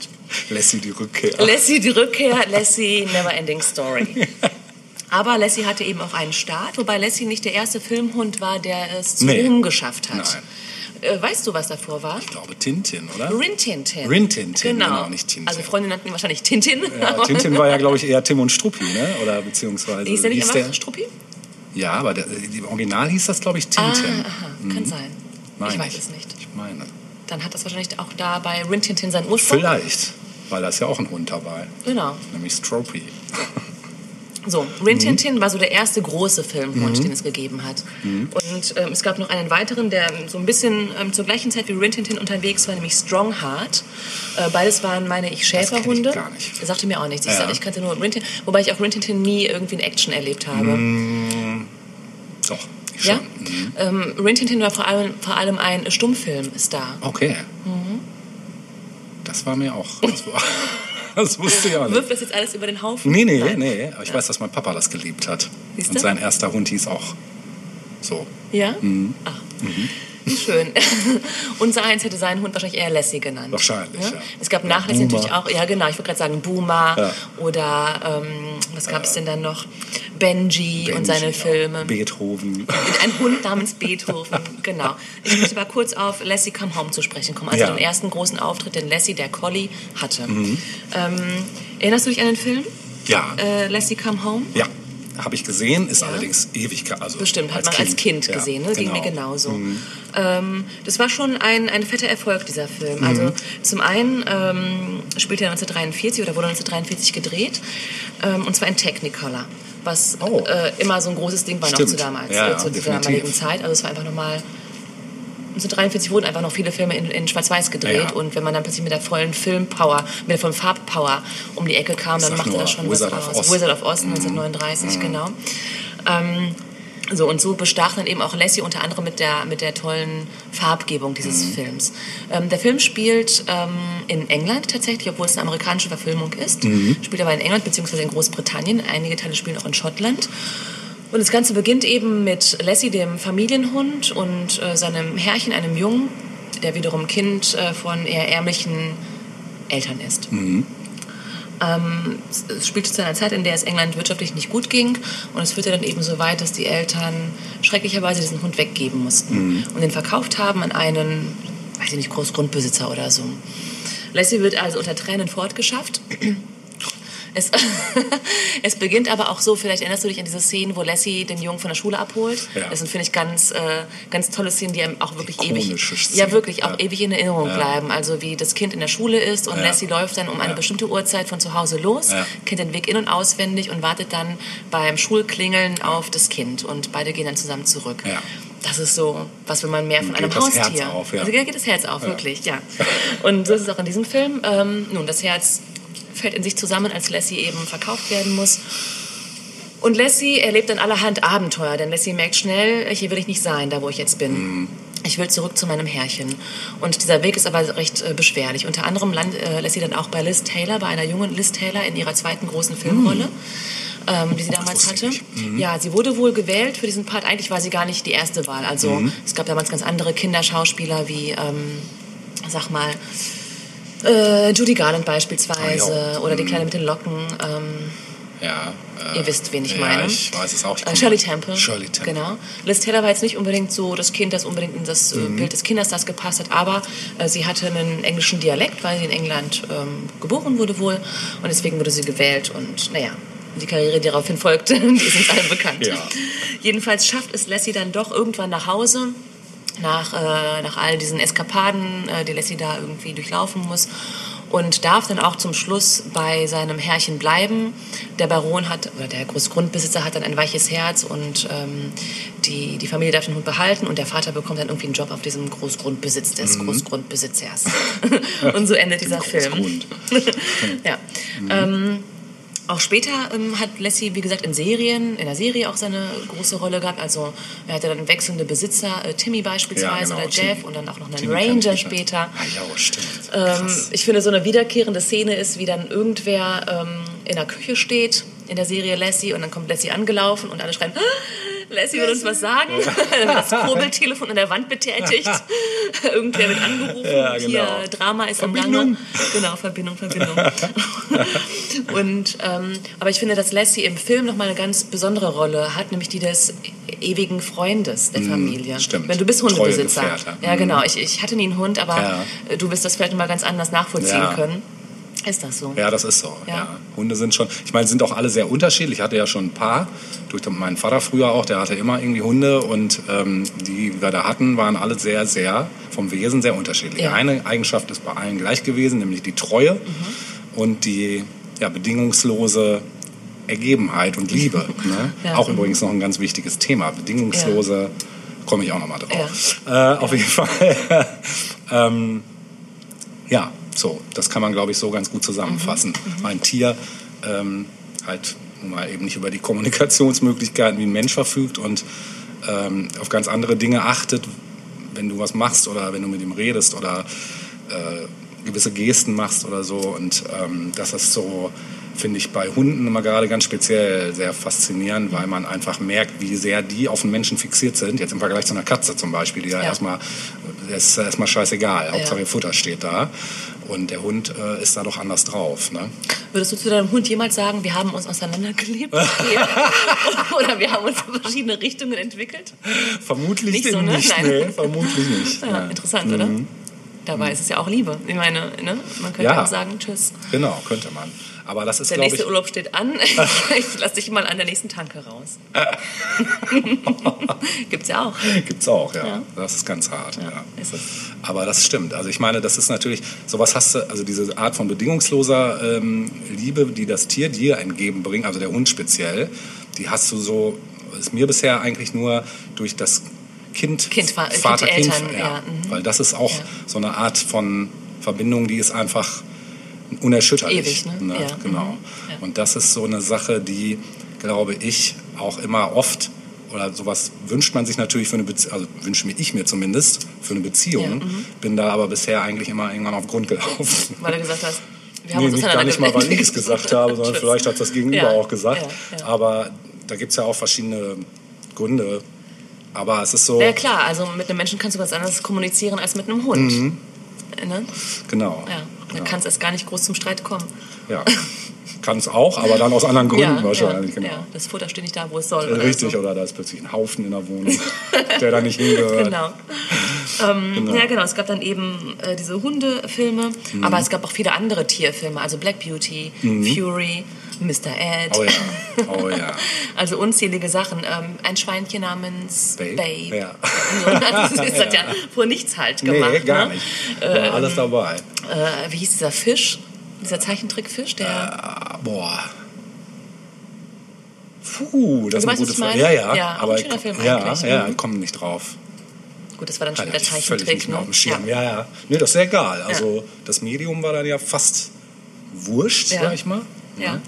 Lassie die Rückkehr. Lassie die Rückkehr, Lassie Neverending Story. Aber Lassie hatte eben auch einen Start, wobei Lassie nicht der erste Filmhund war, der es zu Nee. Ruhm geschafft hat. Nein. Äh, weißt du, was davor war? Ich glaube Tintin, oder? Rin Tintin. Rin Tintin, genau. genau, nicht Tintin. Also Freunde nannten ihn wahrscheinlich Tintin. Ja, Tintin war ja, glaube ich, eher Tim und Struppi, ne? Oder beziehungsweise. Hieß der nicht hieß einfach Struppi? Ja, aber der, im Original hieß das, glaube ich, Ah, Tintin. aha, kann sein. Meine ich weiß es nicht. Ich meine. Dann hat das wahrscheinlich auch da bei Rin Tintin seinen Ursprung. Vielleicht, weil da ist ja auch ein Hund dabei, Genau. nämlich Stropy. So, Mhm. Rin Tin war so der erste große Filmhund, den es gegeben hat. Mhm. Und ähm, es gab noch einen weiteren, der so ein bisschen ähm, zur gleichen Zeit wie Rin Tin unterwegs war, nämlich Strongheart. Äh, beides waren, meine ich, Schäferhunde. kenn ich gar nicht. Sagte mir auch nichts. Ich, Ja. sag, ich kannte nur Rin Tin, wobei ich auch Rin Tin nie irgendwie in Action erlebt habe. Doch, ich Ja? schon. Mhm. Ähm, Rin Tin war vor allem, vor allem ein Stummfilmstar. Okay. Mhm. Das war mir auch. Das, war, das wusste ich auch nicht. Wirft das jetzt alles über den Haufen? Nee, nee, Nein. nee. Aber ich weiß, dass mein Papa das geliebt hat. Siehste? Und sein erster Hund hieß auch So. Ja? Mhm. Ach. Schön. Unser eins hätte seinen Hund wahrscheinlich eher Lassie genannt. Wahrscheinlich, ja. Es gab nach Lassie Boomer. natürlich auch, ja genau, ich würde gerade sagen Boomer Ja. oder ähm, was gab es denn dann noch? Benji, und Benji, seine ja. Filme. Beethoven. Ein Hund namens Beethoven, genau. Ich möchte mal kurz auf Lassie Come Home zu sprechen kommen. Also Ja. Mhm. den ersten großen Auftritt, den Lassie, der Collie, hatte. Ähm, erinnerst du dich an den Film? Ja. Äh, Lassie Come Home? Ja, habe ich gesehen, ist Ja. allerdings ewig. Also Bestimmt, hat man als Kind Ja, gesehen, ne? ging mir genau. genauso. Ähm, das war schon ein, ein fetter Erfolg, dieser Film. Also zum einen ähm, spielt er 1943 oder wurde 1943 gedreht, ähm, und zwar in Technicolor, was Oh. äh, immer so ein großes Ding war noch Stimmt. zu, damals, Ja, äh, ja, zu der damaligen Zeit. Also es war einfach nochmal... 1943 wurden einfach noch viele Filme in, in Schwarz-Weiß gedreht Ja, und wenn man dann plötzlich mit der vollen Filmpower, mit der vollen Farbpower um die Ecke kam, dann machte das schon Wizard was aus. Wizard of Oz 1939, genau. Ähm, so, und so bestach dann eben auch Lassie unter anderem mit der, mit der tollen Farbgebung dieses Mhm. Films. Ähm, der Film spielt ähm, in England tatsächlich, obwohl es eine amerikanische Verfilmung ist. Mhm. Spielt aber in England bzw. in Großbritannien. Einige Teile spielen auch in Schottland. Und das Ganze beginnt eben mit Lassie, dem Familienhund, und äh, seinem Herrchen, einem Jungen, der wiederum Kind äh, von eher ärmlichen Eltern ist. Ähm, es- spielte zu einer Zeit, in der es England wirtschaftlich nicht gut ging und es führte dann eben so weit, dass die Eltern schrecklicherweise diesen Hund weggeben mussten und den verkauft haben an einen, weiß ich nicht, Großgrundbesitzer oder so. Lassie wird also unter Tränen fortgeschafft. Es, es beginnt aber auch so, vielleicht erinnerst du dich an diese Szenen, wo Lassie den Jungen von der Schule abholt. Ja. Das sind, finde ich, ganz, äh, ganz tolle Szenen, die einem auch wirklich ewig, Szenen, ja, wirklich auch ja. ewig in Erinnerung Ja. bleiben. Also wie das Kind in der Schule ist und Ja. Lassie läuft dann um eine Ja. bestimmte Uhrzeit von zu Hause los, Ja. kennt den Weg in- und auswendig und wartet dann beim Schulklingeln auf das Kind. Und beide gehen dann zusammen zurück. Ja. Das ist so, was will man mehr von Geht einem das Haustier? Herz auf, ja. Also geht das Herz auf, wirklich, ja. Und so ist es auch in diesem Film. Ähm, nun, das Herz fällt in sich zusammen, als Lassie eben verkauft werden muss. Und Lassie erlebt dann allerhand Abenteuer, denn Lassie merkt schnell, hier will ich nicht sein, da wo ich jetzt bin. Mhm. Ich will zurück zu meinem Herrchen. Und dieser Weg ist aber recht äh, beschwerlich. Unter anderem landet äh, Lassie dann auch bei Liz Taylor, bei einer jungen Liz Taylor in ihrer zweiten großen Filmrolle. Ähm, die sie damals hatte. nicht. Ja, sie wurde wohl gewählt für diesen Part. Eigentlich war sie gar nicht die erste Wahl. Also Mhm. es gab damals ganz andere Kinderschauspieler wie, ähm, sag mal, äh, Judy Garland beispielsweise ja. oder die Kleine mit den Locken. Ähm, Ja, äh, Ihr wisst, wen ich ja, meine. ich weiß es auch. Äh, komme- Shirley Temple. Shirley Temple. Genau. Liz Taylor war jetzt nicht unbedingt so das Kind, das unbedingt in das äh, Mhm. Bild des Kindes gepasst hat, aber äh, sie hatte einen englischen Dialekt, weil sie in England ähm, geboren wurde wohl und deswegen wurde sie gewählt und naja. Die Karriere, die daraufhin folgte, die ist uns allen bekannt. Ja. Jedenfalls schafft es Lassie dann doch irgendwann nach Hause, nach, äh, nach all diesen Eskapaden, äh, die Lassie da irgendwie durchlaufen muss. Und darf dann auch zum Schluss bei seinem Herrchen bleiben. Der Baron hat, oder der Großgrundbesitzer hat dann ein weiches Herz und ähm, die, die Familie darf den Hund behalten und der Vater bekommt dann irgendwie einen Job auf diesem Großgrundbesitz des Großgrundbesitzers. und so endet dieser Film. Ja. Ähm, auch später ähm, hat Lassie, wie gesagt, in Serien, in der Serie auch seine große Rolle gehabt. Also er hatte dann wechselnde Besitzer, äh, Timmy beispielsweise Ja, genau, oder Jeff Timmy. und dann auch noch einen Timmy Ranger nicht. später. Ah, ja, stimmt. Ähm, ich finde, so eine wiederkehrende Szene ist, wie dann irgendwer ähm, in der Küche steht, in der Serie Lassie, und dann kommt Lassie angelaufen und alle schreien, "Ah, Lassie will uns was sagen. Das Kurbeltelefon an der Wand betätigt. Irgendwer wird angerufen. Ja, genau. Hier, Drama ist am Gange. Verbindung. Genau, Verbindung, Verbindung. und, ähm, aber ich finde, dass Lassie im Film nochmal eine ganz besondere Rolle hat, nämlich die des ewigen Freundes der Familie. Mhm, stimmt. Wenn du bist Hundebesitzer. Ja, Mhm. genau. Ich, ich hatte nie einen Hund, aber Ja. äh, du wirst das vielleicht mal ganz anders nachvollziehen Ja. können. Ist das so? Ja, das ist so. Ja. Ja. Hunde sind schon, ich meine, sind auch alle sehr unterschiedlich. Ich hatte ja schon ein paar, durch meinen Vater früher auch, der hatte immer irgendwie Hunde und ähm, die, die wir da hatten, waren alle sehr, sehr vom Wesen sehr unterschiedlich. Ja. Eine Eigenschaft ist bei allen gleich gewesen, nämlich die Treue und die ja, bedingungslose Ergebenheit und Liebe. Ne? Ja. Auch übrigens noch ein ganz wichtiges Thema. Bedingungslose, komme ich auch noch mal drauf. Äh, auf jeden Fall. ähm, ja, so, das kann man, glaube ich, so ganz gut zusammenfassen. Ein Tier ähm, halt nun mal eben nicht über die Kommunikationsmöglichkeiten wie ein Mensch verfügt und ähm, auf ganz andere Dinge achtet, wenn du was machst oder wenn du mit ihm redest oder äh, gewisse Gesten machst oder so. Und ähm, das ist so finde ich bei Hunden immer gerade ganz speziell sehr faszinierend, weil man einfach merkt, wie sehr die auf den Menschen fixiert sind. Jetzt im Vergleich zu einer Katze zum Beispiel, die ja, Ja. erstmal, der ist erstmal scheißegal. Hauptsache Ja. ihr Futter steht da. Und der Hund äh, ist da doch anders drauf. Ne? Würdest du zu deinem Hund jemals sagen, wir haben uns auseinandergelebt? Oder wir haben uns in verschiedene Richtungen entwickelt? Vermutlich Nicht so, ne? nicht. Nein. Nee, vermutlich nicht. Ja, interessant, oder? Dabei ist es ja auch Liebe. Ich meine, ne? man könnte Ja. auch sagen, tschüss. Genau, könnte man. Aber das ist, Der nächste ich, Urlaub steht an. ich lass dich mal an der nächsten Tanke raus. Gibt's ja auch. gibt's auch, ja. Ja. Das ist ganz hart. Ja. Ja, ist es. Aber das stimmt. Also ich meine, das ist natürlich, sowas hast du, also diese Art von bedingungsloser ähm, Liebe, die das Tier dir entgegenbringt, also der Hund speziell, die hast du so, ist mir bisher eigentlich nur durch das Kind, Kind, Kind, Vater, Kind, Eltern, ja. ja, mhm. Weil das ist auch Ja. so eine Art von Verbindung, die ist einfach unerschütterlich. Ewig, ne? Ja, Genau. mhm. Und das ist so eine Sache, die, glaube ich, auch immer oft oder sowas wünscht man sich natürlich für eine Beziehung, also wünsche mir ich mir zumindest für eine Beziehung, Ja, mhm. bin da aber bisher eigentlich immer irgendwann auf Grund gelaufen. Weil du gesagt hast, wir haben Nee, uns nicht, gar nicht mal, weil ich es gesagt habe, sondern vielleicht hat das Gegenüber Ja, auch gesagt. ja. Aber da gibt es ja auch verschiedene Gründe. Aber es ist so, Ja klar, also mit einem Menschen kannst du was anderes kommunizieren als mit einem Hund. Ne? genau. Ja, da genau. kann es erst gar nicht groß zum Streit kommen. ja. Kann es auch, aber dann aus anderen Gründen wahrscheinlich. ja, genau. ja, das Futter steht nicht da, wo es soll. Äh, oder Richtig, so. oder da ist plötzlich ein Haufen in der Wohnung, der da nicht hingehört. Genau. Ähm, Genau. Ja, genau. Es gab dann eben äh, diese Hundefilme, Mhm. aber es gab auch viele andere Tierfilme, also Black Beauty, Fury, Mr. Ed. Oh ja, oh ja. Also unzählige Sachen. Ähm, ein Schweinchen namens Babe? Babe. Ja. das hat ja vor nichts halt gemacht. Nee, gar ne? nicht. War alles dabei. Äh, wie hieß dieser Fisch? Dieser Zeichentrickfisch, der. Ah, boah. Puh, das Du ist eine gute Frage. Ja, ja. Ja, aber ein schöner Film ja, eigentlich. ja, Mhm. komm nicht drauf. Gut, das war dann schon wieder ich völlig Zeichentrick. nicht mehr ne? auf dem Schirm. Ja, ja. Nee, das ist ja egal. Also das Medium war dann ja fast wurscht, Ja. sag ich mal. Ja.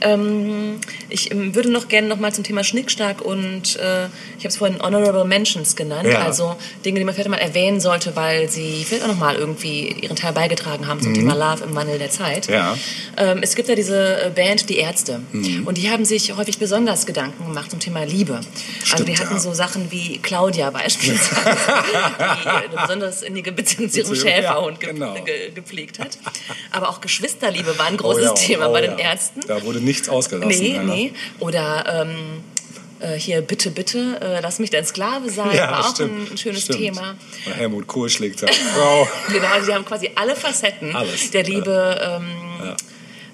Ähm, ich ähm, würde noch gerne noch mal zum Thema Schnickschnack und äh, ich habe es vorhin Honorable Mentions genannt, Ja. also Dinge, die man vielleicht mal erwähnen sollte, weil sie vielleicht auch noch mal irgendwie ihren Teil beigetragen haben zum Thema Love im Wandel der Zeit. Mhm. Ja. Mhm. Ähm, es gibt ja diese äh, Band Die Ärzte und die haben sich häufig besonders Gedanken gemacht zum Thema Liebe. also Stimmt, die hatten ja. so Sachen wie Claudia beispielsweise, die eine besonders innige Beziehung zu ihrem Schäferhund ge genau. ge gepflegt hat. Aber auch Geschwisterliebe war ein großes ja, Thema oh bei den Ärzten. Da wurde nichts ausgelassen. Nee, ja. nee. Oder ähm, äh, hier, bitte, bitte, äh, lass mich dein Sklave sein. Ja, war auch stimmt, ein, ein schönes stimmt. Thema. Und Helmut Kohl schlägt seine Frau. Genau, also die haben quasi alle Facetten Alles. der Liebe ähm,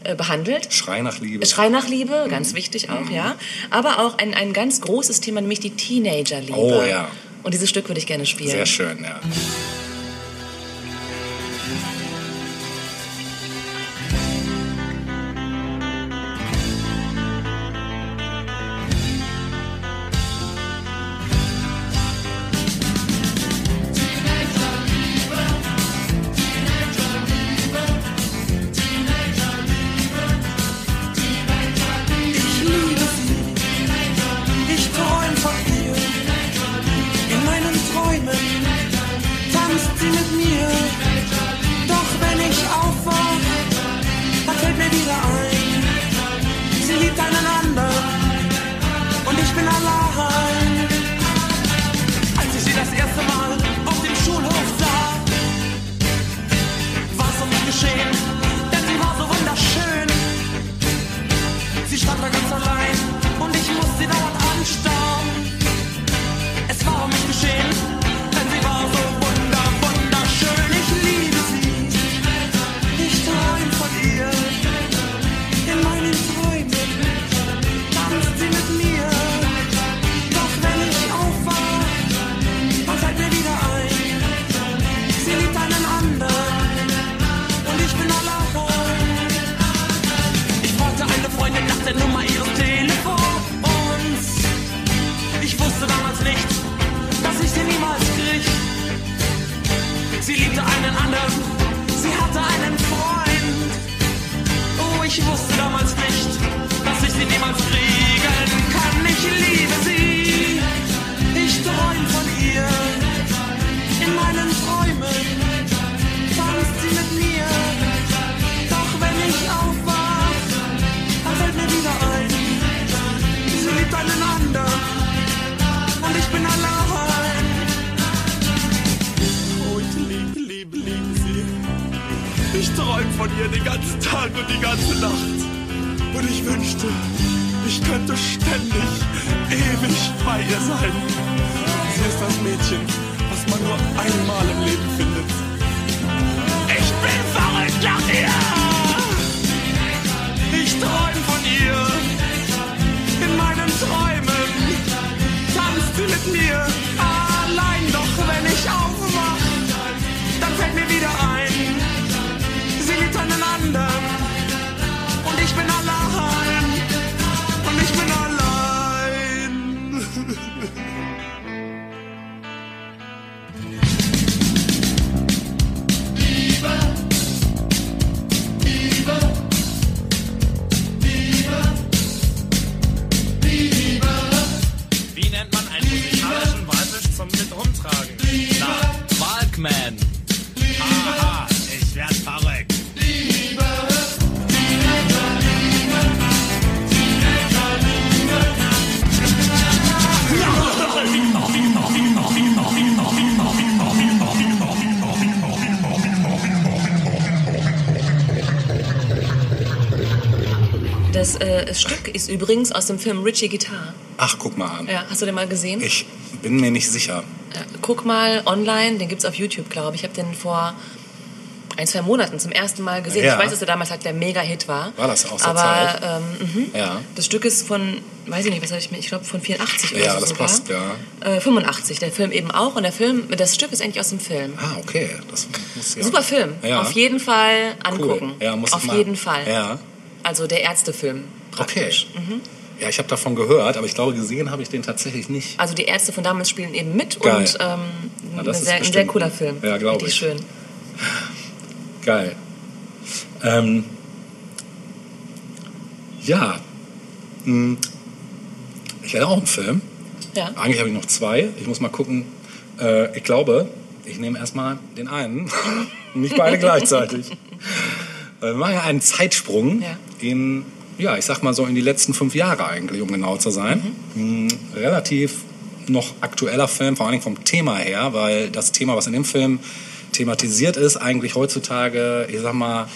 äh, behandelt. Schrei nach Liebe. Schrei nach Liebe, ganz Mhm. wichtig auch, ja. Aber auch ein, ein ganz großes Thema, nämlich die Teenagerliebe. Oh, ja. Und dieses Stück würde ich gerne spielen. Sehr schön, ja. Zum mit rumtragen? Na, Walkman. Haha, ich werd verrückt. Das äh, Stück ist übrigens aus dem Film Richie Guitar. Ach, guck mal an. Ja, hast du den mal gesehen? Ich bin mir nicht sicher. Ja, guck mal online, den gibt's auf YouTube, glaube ich. Ich habe den vor ein, zwei Monaten zum ersten Mal gesehen. Ja. Ich weiß, dass er damals halt der Mega-Hit war. War das aus der Aber Zeit? Ähm, mhm. Ja. das Stück ist von, weiß ich nicht, was habe ich mir, ich glaube von 84 oder Ja, so das sogar. passt, ja. Äh, 85, der Film eben auch. Und der Film, das Stück ist eigentlich aus dem Film. Ah, okay. Das muss ja. Super Film. Ja. Auf jeden Fall angucken. Cool. Ja, muss Auf jeden Fall. Ja. Also der Ärztefilm Okay. praktisch. Mhm. Ja, ich habe davon gehört, aber ich glaube, gesehen habe ich den tatsächlich nicht. Also die Ärzte von damals spielen eben mit Geil. und ähm, Na, ein, das ist sehr, ein sehr cooler. Film. Ja, glaub Richtig ich. schön. Geil. Ähm, ja. Hm. Ich hätte auch einen Film. Ja. Eigentlich habe ich noch zwei. Ich muss mal gucken. Äh, ich glaube, ich nehme erstmal den einen. Nicht beide gleichzeitig. Äh, Wir machen ja einen Zeitsprung Ja. in, ja, ich sag mal so in die letzten fünf Jahre eigentlich, um genau zu sein. Hm, relativ noch aktueller Film, vor allen Dingen vom Thema her, weil das Thema, was in dem Film thematisiert ist, eigentlich heutzutage, ich sag mal,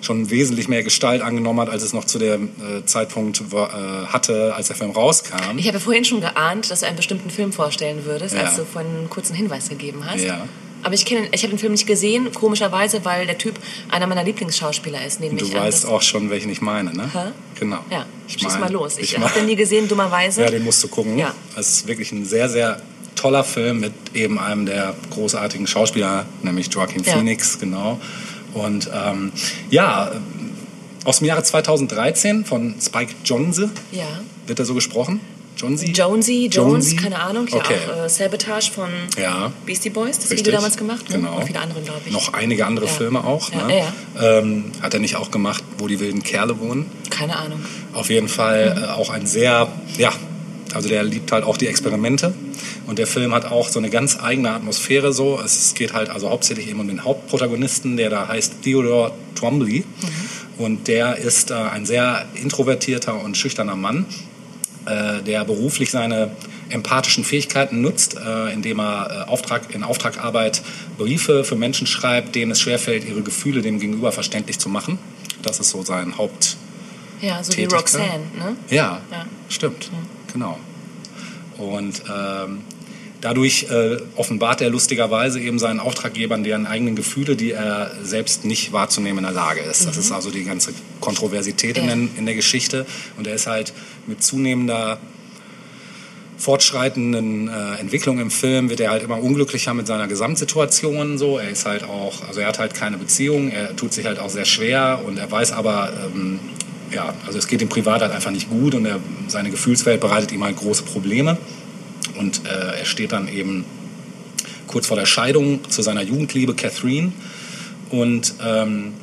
schon wesentlich mehr Gestalt angenommen hat, als es noch zu dem äh, Zeitpunkt war, äh, hatte, als der Film rauskam. Ich habe vorhin schon geahnt, dass du einen bestimmten Film vorstellen würdest, Ja. als du vorhin einen kurzen Hinweis gegeben hast. Ja. Aber ich, kenne, ich habe den Film nicht gesehen, komischerweise, weil der Typ einer meiner Lieblingsschauspieler ist. Und Nämlich du an weißt das- auch schon, welchen ich meine, ne? Hä? Genau. Ja, Ich schieß meine- mal los. Ich, ich habe den nie gesehen, dummerweise. Ja, den musst du gucken. Ja. Es ist wirklich ein sehr, sehr toller Film mit eben einem der großartigen Schauspieler, nämlich Joaquin Ja. Phoenix, genau. Und ähm, ja, aus dem Jahre 2013 von Spike Jonze Ja. wird er so gesprochen. Jonesy? Jonesy, Jones, Jonesy? keine Ahnung. Ja, Okay. auch äh, Sabotage von Ja. Beastie Boys, das Richtig. Video damals gemacht. Ne? Genau. Und viele andere, glaube ich. Noch einige andere Ja. Filme auch. Ja, ne? Ähm, hat er nicht auch gemacht, wo die wilden Kerle wohnen? Keine Ahnung. Auf jeden Fall äh, auch ein sehr, ja, also der liebt halt auch die Experimente. Und der Film hat auch so eine ganz eigene Atmosphäre so. Es geht halt also hauptsächlich eben um den Hauptprotagonisten, der da heißt Theodore Twombly. Und der ist äh, ein sehr introvertierter und schüchterner Mann, äh, der beruflich seine empathischen Fähigkeiten nutzt, äh, indem er äh, Auftrag, in Auftragarbeit Briefe für Menschen schreibt, denen es schwerfällt, ihre Gefühle dem Gegenüber verständlich zu machen. Das ist so sein Haupt, Ja, so wie Tätigkeit. Roxanne, ne? ja, Ja. stimmt. Genau. Und ähm, dadurch äh, offenbart er lustigerweise eben seinen Auftraggebern deren eigenen Gefühle, die er selbst nicht wahrzunehmen in der Lage ist. Das ist also die ganze Kontroversität in, den, in der Geschichte. Und er ist halt mit zunehmender fortschreitenden äh, Entwicklung im Film wird er halt immer unglücklicher mit seiner Gesamtsituation so. Er ist halt auch, also er hat halt keine Beziehung, er tut sich halt auch sehr schwer und er weiß aber, ähm, ja, also es geht ihm privat halt einfach nicht gut und er, seine Gefühlswelt bereitet ihm halt große Probleme. Und äh, er steht dann eben kurz vor der Scheidung zu seiner Jugendliebe Catherine und ähm,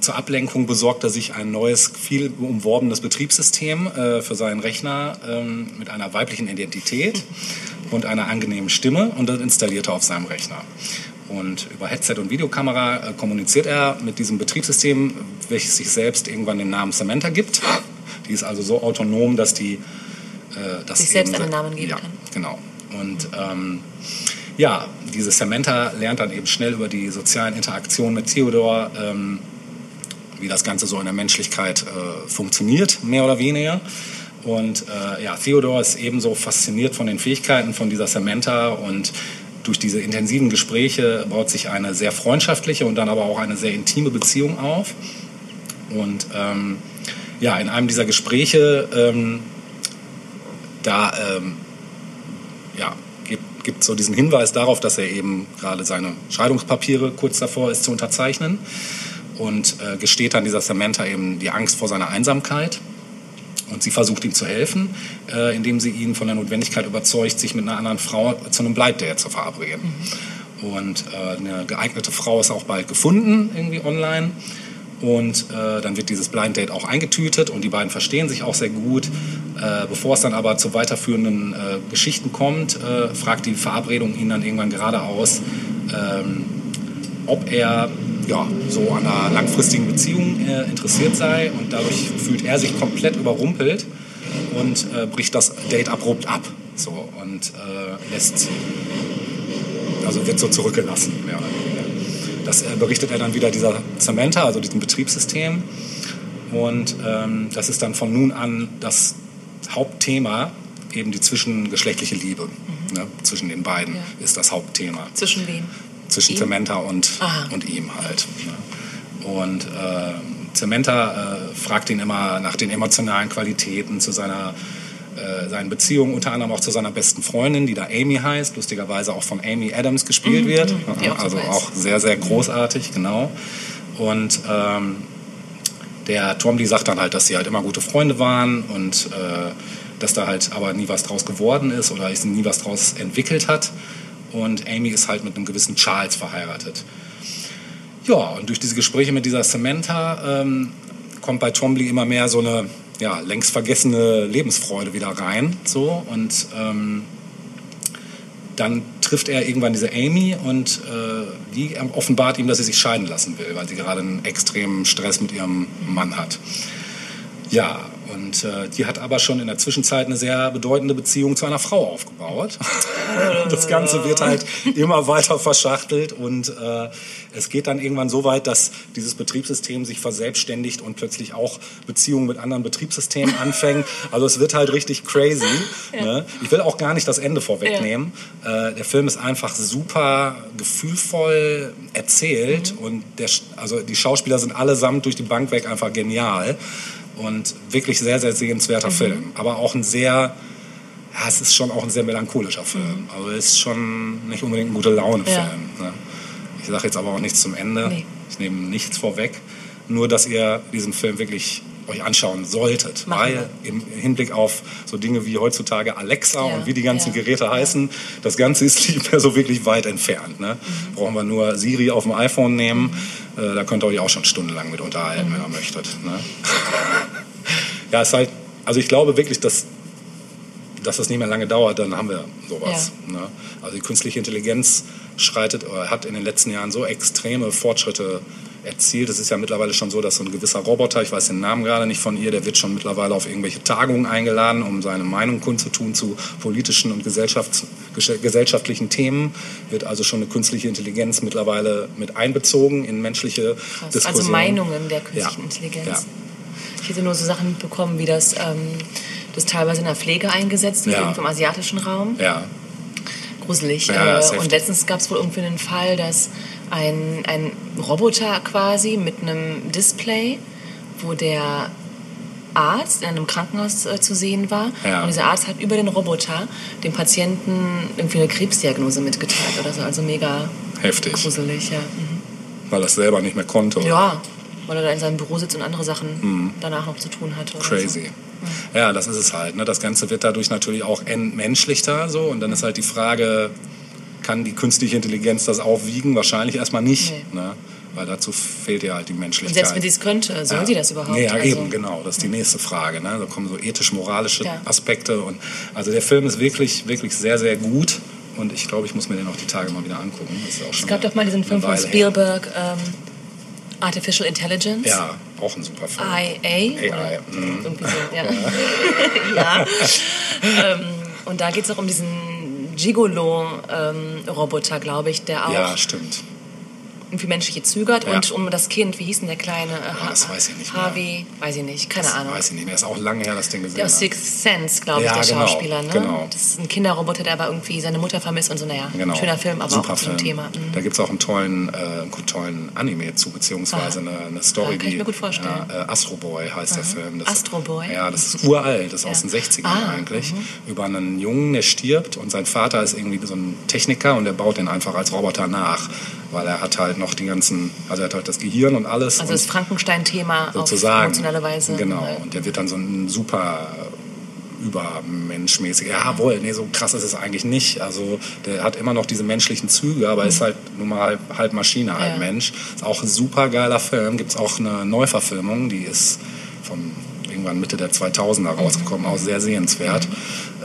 zur Ablenkung besorgt er sich ein neues, viel umworbenes Betriebssystem äh, für seinen Rechner ähm, mit einer weiblichen Identität und einer angenehmen Stimme und das installiert er auf seinem Rechner. Und über Headset und Videokamera äh, kommuniziert er mit diesem Betriebssystem, welches sich selbst irgendwann den Namen Samantha gibt. Die ist also so autonom, dass die äh, dass Sich selbst einen Namen geben ja, kann. Genau. Und ähm, ja, diese Samantha lernt dann eben schnell über die sozialen Interaktionen mit Theodor ähm, wie das Ganze so in der Menschlichkeit äh, funktioniert, mehr oder weniger. Und äh, ja, Theodor ist ebenso fasziniert von den Fähigkeiten von dieser Samantha und durch diese intensiven Gespräche baut sich eine sehr freundschaftliche und dann aber auch eine sehr intime Beziehung auf. Und ähm, ja, in einem dieser Gespräche, ähm, da ähm, gibt, so diesen Hinweis darauf, dass er eben gerade seine Scheidungspapiere kurz davor ist zu unterzeichnen und äh, gesteht dann dieser Samantha eben die Angst vor seiner Einsamkeit. Und sie versucht ihm zu helfen, äh, indem sie ihn von der Notwendigkeit überzeugt, sich mit einer anderen Frau zu einem Blind Date zu verabreden. Und äh, eine geeignete Frau ist auch bald gefunden, irgendwie online. Und äh, dann wird dieses Blind Date auch eingetütet und die beiden verstehen sich auch sehr gut. Äh, bevor es dann aber zu weiterführenden äh, Geschichten kommt, äh, fragt die Verabredung ihn dann irgendwann geradeaus, ähm, ob er ja, so an einer langfristigen Beziehung äh, interessiert sei. Und dadurch fühlt er sich komplett überrumpelt und äh, bricht das Date abrupt ab. So, und lässt, also wird so zurückgelassen, mehr oder weniger. Das äh, berichtet er dann wieder dieser Samantha, also diesem Betriebssystem. Und ähm, das ist dann von nun an das Hauptthema, eben die zwischengeschlechtliche Liebe. Ne? Zwischen den beiden Ja. ist das Hauptthema. Zwischen wem? Zwischen Ihm? Samantha und, Aha. und ihm halt. Ne? Und äh, Samantha äh, fragt ihn immer nach den emotionalen Qualitäten zu seiner äh, seinen Beziehungen, unter anderem auch zu seiner besten Freundin, die da Amy heißt, lustigerweise auch von Amy Adams gespielt wird. Mhm, die auch also super ist. auch sehr, sehr großartig, genau. Und ähm, der Trombley sagt dann halt, dass sie halt immer gute Freunde waren und äh, dass da halt aber nie was draus geworden ist oder es nie was draus entwickelt hat. Und Amy ist halt mit einem gewissen Charles verheiratet. Ja, und durch diese Gespräche mit dieser Samantha ähm, kommt bei Trombley immer mehr so eine ja, längst vergessene Lebensfreude wieder rein. So, und ähm, dann trifft er irgendwann diese Amy und äh, die offenbart ihm, dass sie sich scheiden lassen will, weil sie gerade einen extremen Stress mit ihrem Mann hat. Ja, und äh, die hat aber schon in der Zwischenzeit eine sehr bedeutende Beziehung zu einer Frau aufgebaut. das Ganze wird halt immer weiter verschachtelt und äh, es geht dann irgendwann so weit, dass dieses Betriebssystem sich verselbstständigt und plötzlich auch Beziehungen mit anderen Betriebssystemen anfängt. Also es wird halt richtig crazy. Ne? Ich will auch gar nicht das Ende vorwegnehmen. Äh, der Film ist einfach super gefühlvoll erzählt und der, also die Schauspieler sind allesamt durch die Bank weg einfach genial und wirklich sehr, sehr sehenswerter Film. Aber auch ein sehr, ja, es ist schon auch ein sehr melancholischer Film. Also es ist schon nicht unbedingt ein gute Laune-Film. Ja. Ne? Ich sage jetzt aber auch nichts zum Ende. Nee. Ich nehme nichts vorweg. Nur, dass ihr diesen Film wirklich euch anschauen solltet. Machen weil im Hinblick auf so Dinge wie heutzutage Alexa Ja, und wie die ganzen ja, Geräte ja. heißen, das Ganze ist nicht mehr so wirklich weit entfernt. Ne? Mhm. Brauchen wir nur Siri auf dem iPhone nehmen. Äh, da könnt ihr euch auch schon stundenlang mit unterhalten, wenn ihr möchtet. Ne? ja, es ist halt, also ich glaube wirklich, dass, dass das nicht mehr lange dauert, dann haben wir sowas. Ne? Also die künstliche Intelligenz schreitet oder hat in den letzten Jahren so extreme Fortschritte erzielt. Es ist ja mittlerweile schon so, dass so ein gewisser Roboter, ich weiß den Namen gerade nicht von ihr, der wird schon mittlerweile auf irgendwelche Tagungen eingeladen, um seine Meinung kundzutun zu politischen und gesellschafts gesellschaftlichen Themen. Wird also schon eine künstliche Intelligenz mittlerweile mit einbezogen in menschliche Krass. Diskussionen. Also Meinungen der künstlichen Ja. Intelligenz. Ja. Ich hätte nur so Sachen mitbekommen, wie das, ähm, das teilweise in der Pflege eingesetzt wird, Ja. im asiatischen Raum. Ja, Gruselig. Ja, äh, und letztens gab es wohl irgendwie einen Fall, dass ein, ein Roboter quasi mit einem Display, wo der Arzt in einem Krankenhaus äh, zu sehen war. Ja. Und dieser Arzt hat über den Roboter dem Patienten irgendwie eine Krebsdiagnose mitgeteilt oder so. Also mega heftig. gruselig, ja. Mhm. Weil er es selber nicht mehr konnte. Ja, weil er da in seinem Büro sitzt und andere Sachen danach noch zu tun hatte. oder Mhm. Crazy. Ja, das ist es halt. Ne? Das Ganze wird dadurch natürlich auch entmenschlichter so. Und dann ist halt die Frage, kann die künstliche Intelligenz das aufwiegen? Wahrscheinlich erstmal nicht. Nee. Ne? Weil dazu fehlt ja halt die So. Und Menschlichkeit. selbst wenn sie es könnte, soll Ja. sie das überhaupt? Nee, ja, Also- eben, genau. Das ist die nächste Frage. Ne? Da kommen so ethisch-moralische Ja. Aspekte. Und also der Film ist wirklich, wirklich sehr, sehr gut. Und ich glaube, ich muss mir den auch die Tage mal wieder angucken. Es gab doch mal diesen Film von. Spielberg, ähm, Artificial Intelligence. Ja, auch ein super Film. IA. AI, mhm. Irgendwie so, ja. ja. ähm, und da geht es auch um diesen Gigolo-Roboter, glaube ich, der auch Ja, stimmt. Irgendwie menschliche Züge hat Ja. und um das Kind, wie hieß denn der kleine? Äh, Ja, das weiß ich nicht. Harvey, weiß ich nicht, keine Das Ahnung. Weiß ich nicht mehr. Ist auch lange her, das Ding gesehen Der aus. Sixth Sense, glaube ich, Ja, der genau, Schauspieler. Ne? genau. Das ist ein Kinderroboter, der aber irgendwie seine Mutter vermisst und so, naja, Genau. ein schöner Film, aber Super auch Film. Thema. Mhm. Da gibt es auch einen tollen, äh, einen tollen Anime zu, beziehungsweise Aha. eine, eine Story, Ah, kann ich mir gut vorstellen. Ja, äh, Astro Boy heißt der Film. Das, Astro Boy? Ja, das ist uralt, das ist Ja. aus den 60ern Ah, eigentlich. Über einen Jungen, der stirbt und sein Vater ist irgendwie so ein Techniker und der baut den einfach als Roboter nach. Weil er hat halt noch die ganzen, also er hat halt das Gehirn und alles. Also und das Frankenstein-Thema auf sozusagen. emotionale Weise. Genau. Und der wird dann so ein super übermenschmäßig. Jawohl, nee, so krass ist es eigentlich nicht. Also der hat immer noch diese menschlichen Züge, aber ist halt nun mal halb, halb Maschine, halb Ja. Mensch. Ist auch ein super geiler Film. Gibt es auch eine Neuverfilmung, die ist vom irgendwann Mitte der 2000er rausgekommen, auch sehr sehenswert.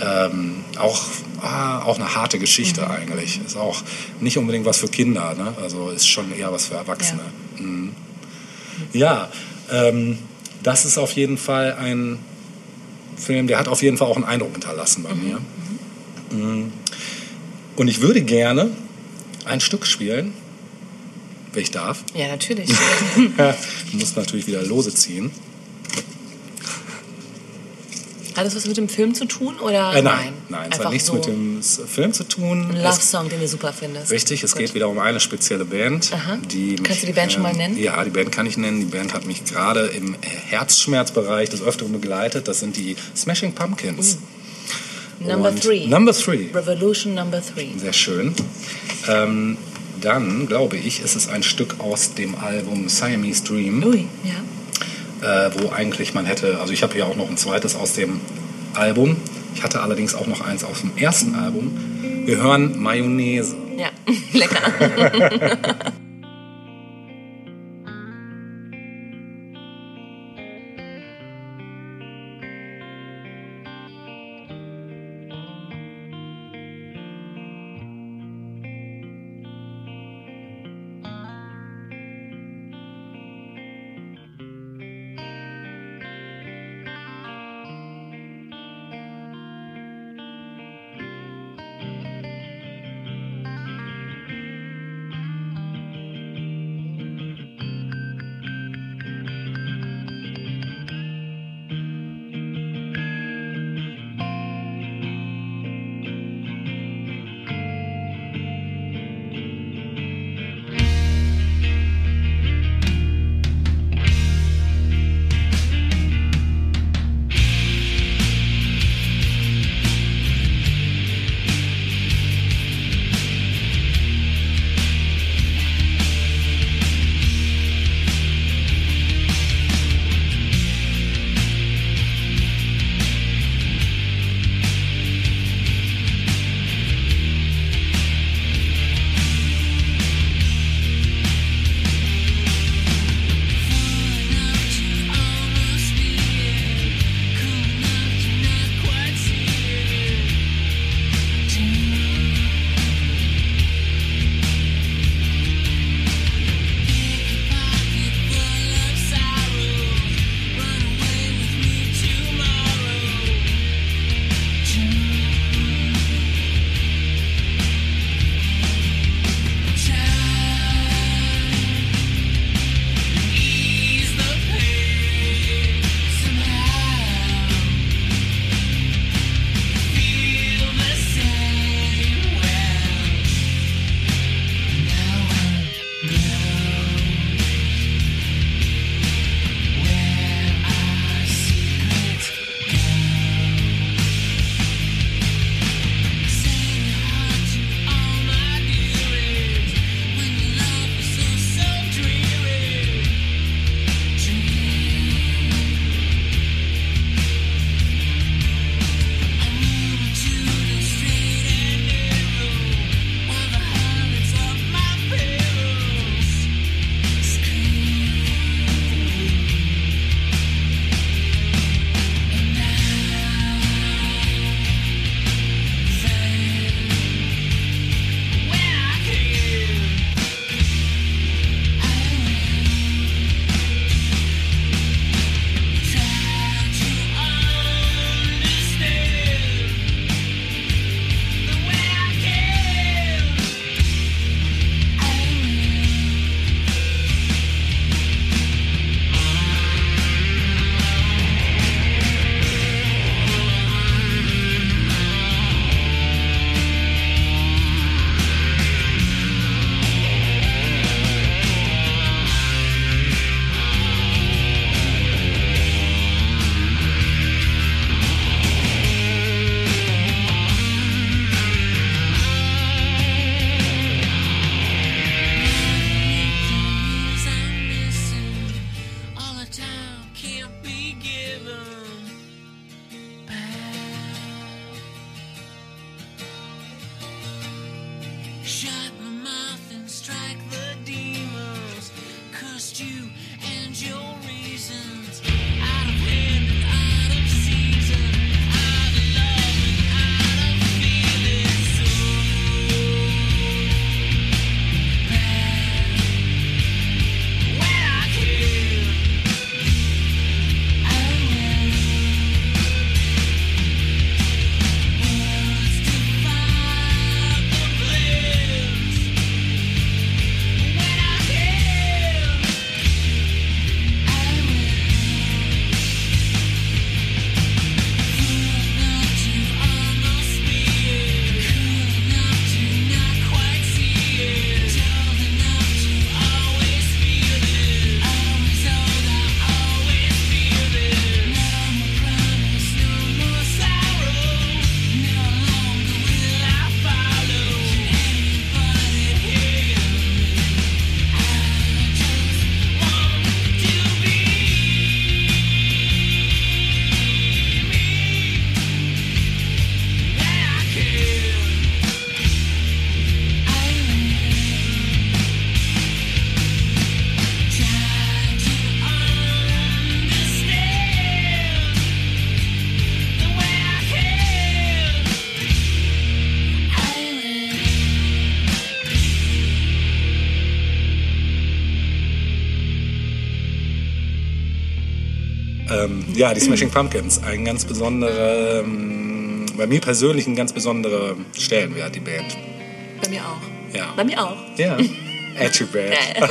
Ähm, auch, ah, auch eine harte Geschichte eigentlich. Ist auch nicht unbedingt was für Kinder, ne? also ist schon eher was für Erwachsene. Mhm. Ja, ähm, das ist auf jeden Fall ein Film, der hat auf jeden Fall auch einen Eindruck hinterlassen bei mir. Mhm. Und ich würde gerne ein Stück spielen, wenn ich darf. Ja, natürlich. du musst natürlich wieder Lose ziehen. Hat das was mit dem Film zu tun oder Äh, nein, nein, es hat nichts so mit dem Film zu tun. ein Es- Love-Song, den du super findest. Richtig, es Gut. geht wieder um eine spezielle Band. Aha. Die Kannst du die Band schon mal nennen? Ja, die Band kann ich nennen. Die Band hat mich gerade im Herzschmerzbereich des Öfteren begleitet. Das sind die Smashing Pumpkins. Number Und Three. Number Three. Revolution Number Three. Sehr schön. Ähm, dann, glaube ich, ist es ein Stück aus dem Album Siamese Dream, Ui, ja. Äh, wo eigentlich man hätte, also ich habe hier auch noch ein zweites aus dem Album. Ich hatte allerdings auch noch eins aus dem ersten Album. Wir hören Mayonnaise. Ja, lecker. ja, die Smashing Pumpkins, ein ganz besonderer, ähm, bei mir persönlich ein ganz besonderer Stellenwert, die Band. Bei mir auch. Ja. Bei mir auch. Ja. Edgy Band.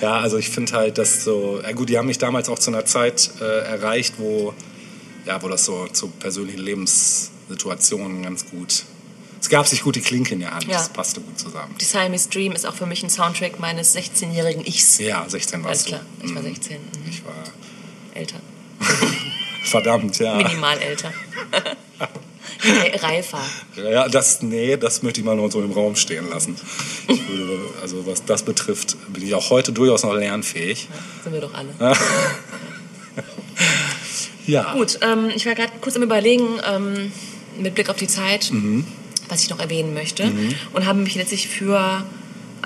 Ja, also ich finde halt, dass so, ja gut, die haben mich damals auch zu einer Zeit äh, erreicht, wo, ja, wo das so zu persönlichen Lebenssituationen ganz gut, es gab sich gut die Klinke in der Hand, Ja. das passte gut zusammen. Die Siamese Dream ist auch für mich ein Soundtrack meines 16-jährigen Ichs. Ja, 16 Alles warst klar, du. ich war Mhm. 16. Mhm. Ich war, Älter. verdammt, ja. Minimal älter. Re- Reifer. Ja, das, nee, das möchte ich mal nur so im Raum stehen lassen. Ich würde, also was das betrifft, bin ich auch heute durchaus noch lernfähig. Sind wir doch alle. Ja. Gut, ähm, ich war gerade kurz am Überlegen, ähm, mit Blick auf die Zeit, Mhm. was ich noch erwähnen möchte. Und habe mich letztlich für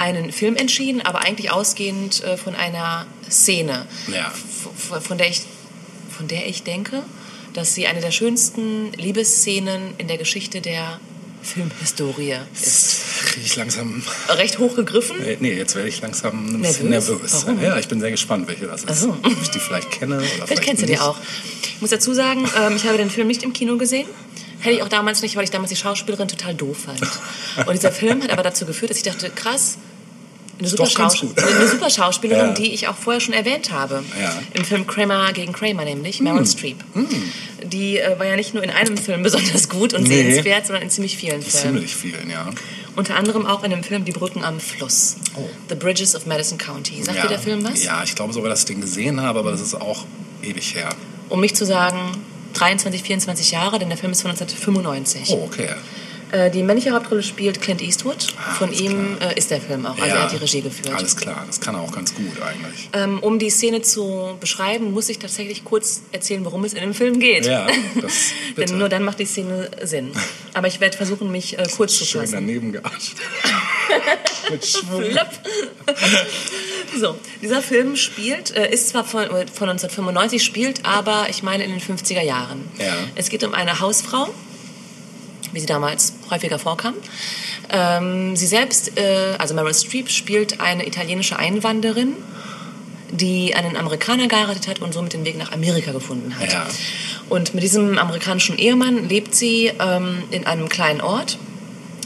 einen Film entschieden, aber eigentlich ausgehend äh, von einer Szene, Ja. von der ich, von der ich denke, dass sie eine der schönsten Liebesszenen in der Geschichte der Filmhistorie ist. Kriege ich langsam. Recht hoch gegriffen. Äh, Nee, jetzt werde ich langsam ein bisschen Nervös? nervös. Warum? Ja, ich bin sehr gespannt, welche das ist. So. Ob ich die vielleicht kenne oder vielleicht, Vielleicht kennst du die auch. Ich muss dazu sagen, ähm, ich habe den Film nicht im Kino gesehen. Hätte ich auch damals nicht, weil ich damals die Schauspielerin total doof fand. Und dieser Film hat aber dazu geführt, dass ich dachte, krass, eine super, Schaus eine super Schauspielerin, Ja. die ich auch vorher schon erwähnt habe. Ja. Hm. Im Film Kramer gegen Kramer nämlich, Meryl Streep. Die äh, war ja nicht nur in einem Film besonders gut und Nee. sehenswert, sondern in ziemlich vielen Filmen. Ziemlich vielen, ja. Unter anderem auch in dem Film Die Brücken am Fluss. The Bridges of Madison County. Sagt Oh. ja. dir der Film was? Ja, ich glaube sogar, dass ich den gesehen habe, aber das ist auch ewig her. Um nicht zu sagen 23, 24 Jahre, denn der Film ist von 1995. Oh, okay. Äh, die männliche Hauptrolle spielt Clint Eastwood. Ah, Von ihm äh, ist der Film auch. Also er hat die Regie geführt. Alles klar, das kann er auch ganz gut eigentlich. Ähm, um die Szene zu beschreiben, muss ich tatsächlich kurz erzählen, worum es in dem Film geht. Ja, das. Denn nur dann macht die Szene Sinn. Aber ich werde versuchen, mich äh, kurz zu Schön fassen. daneben gearscht. Mit Schwung. So, dieser Film spielt, äh, ist zwar von, äh, von 1995, spielt aber, ich meine, in den 50er Jahren. Ja. Es geht um eine Hausfrau, wie sie damals häufiger vorkam. Ähm, sie selbst, äh, also Meryl Streep, spielt eine italienische Einwanderin, die einen Amerikaner geheiratet hat und somit den Weg nach Amerika gefunden hat. Ja. Und mit diesem amerikanischen Ehemann lebt sie ähm, in einem kleinen Ort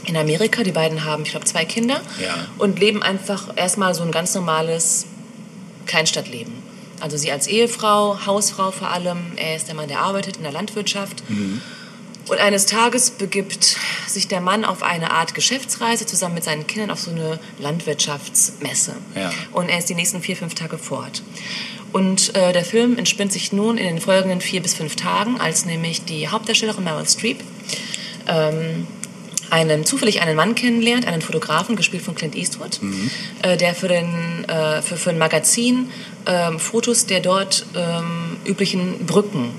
in Amerika. Die beiden haben, ich glaube, zwei Kinder Ja. und leben einfach erstmal so ein ganz normales Kleinstadtleben. Also sie als Ehefrau, Hausfrau vor allem. Er ist der Mann, der arbeitet in der Landwirtschaft. Und eines Tages begibt sich der Mann auf eine Art Geschäftsreise zusammen mit seinen Kindern auf so eine Landwirtschaftsmesse. Ja. Und er ist die nächsten vier, fünf Tage fort. Und äh, der Film entspinnt sich nun in den folgenden vier bis fünf Tagen, als nämlich die Hauptdarstellerin Meryl Streep ähm, einen, zufällig einen Mann kennenlernt, einen Fotografen, gespielt von Clint Eastwood, äh, der für, den, äh, für, für ein Magazin ähm, Fotos der dort ähm, üblichen Brücken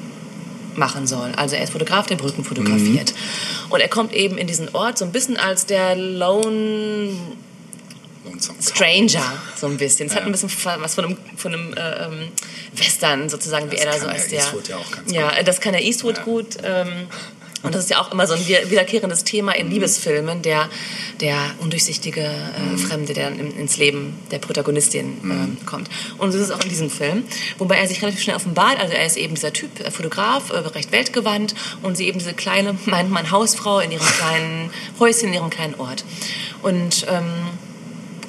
machen soll. Also er ist Fotograf, der Brücken fotografiert. Und er kommt eben in diesen Ort so ein bisschen als der Lone Stranger, so ein bisschen. Es hat Ja. ein bisschen was von einem, von einem äh, ähm, Western sozusagen, wie Das er da so als der. Eastwood ja auch ganz ja, gut. das kann der Eastwood Ja. gut. Ähm, und das ist ja auch immer so ein wiederkehrendes Thema Mhm. in Liebesfilmen, der, der undurchsichtige äh, Fremde, der dann in, ins Leben der Protagonistin Mhm. ähm, kommt. Und so ist es auch in diesem Film, wobei er sich relativ schnell offenbart. Also er ist eben dieser Typ, äh, Fotograf, äh, recht weltgewandt und sie eben diese kleine, meint man, Hausfrau in ihrem kleinen Häuschen, in ihrem kleinen Ort. Und ähm,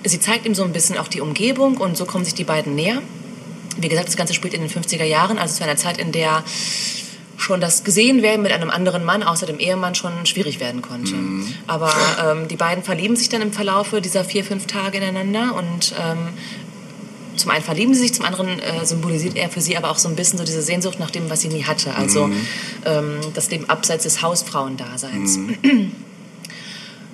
sie zeigt ihm so ein bisschen auch die Umgebung und so kommen sich die beiden näher. Wie gesagt, das Ganze spielt in den 50er Jahren, also zu einer Zeit, in der schon das gesehen werden mit einem anderen Mann, außer dem Ehemann, schon schwierig werden konnte. Aber ähm, die beiden verlieben sich dann im Verlaufe dieser vier, fünf Tage ineinander und ähm, zum einen verlieben sie sich, zum anderen äh, symbolisiert er für sie aber auch so ein bisschen so diese Sehnsucht nach dem, was sie nie hatte. Also ähm, das Leben abseits des Hausfrauendaseins.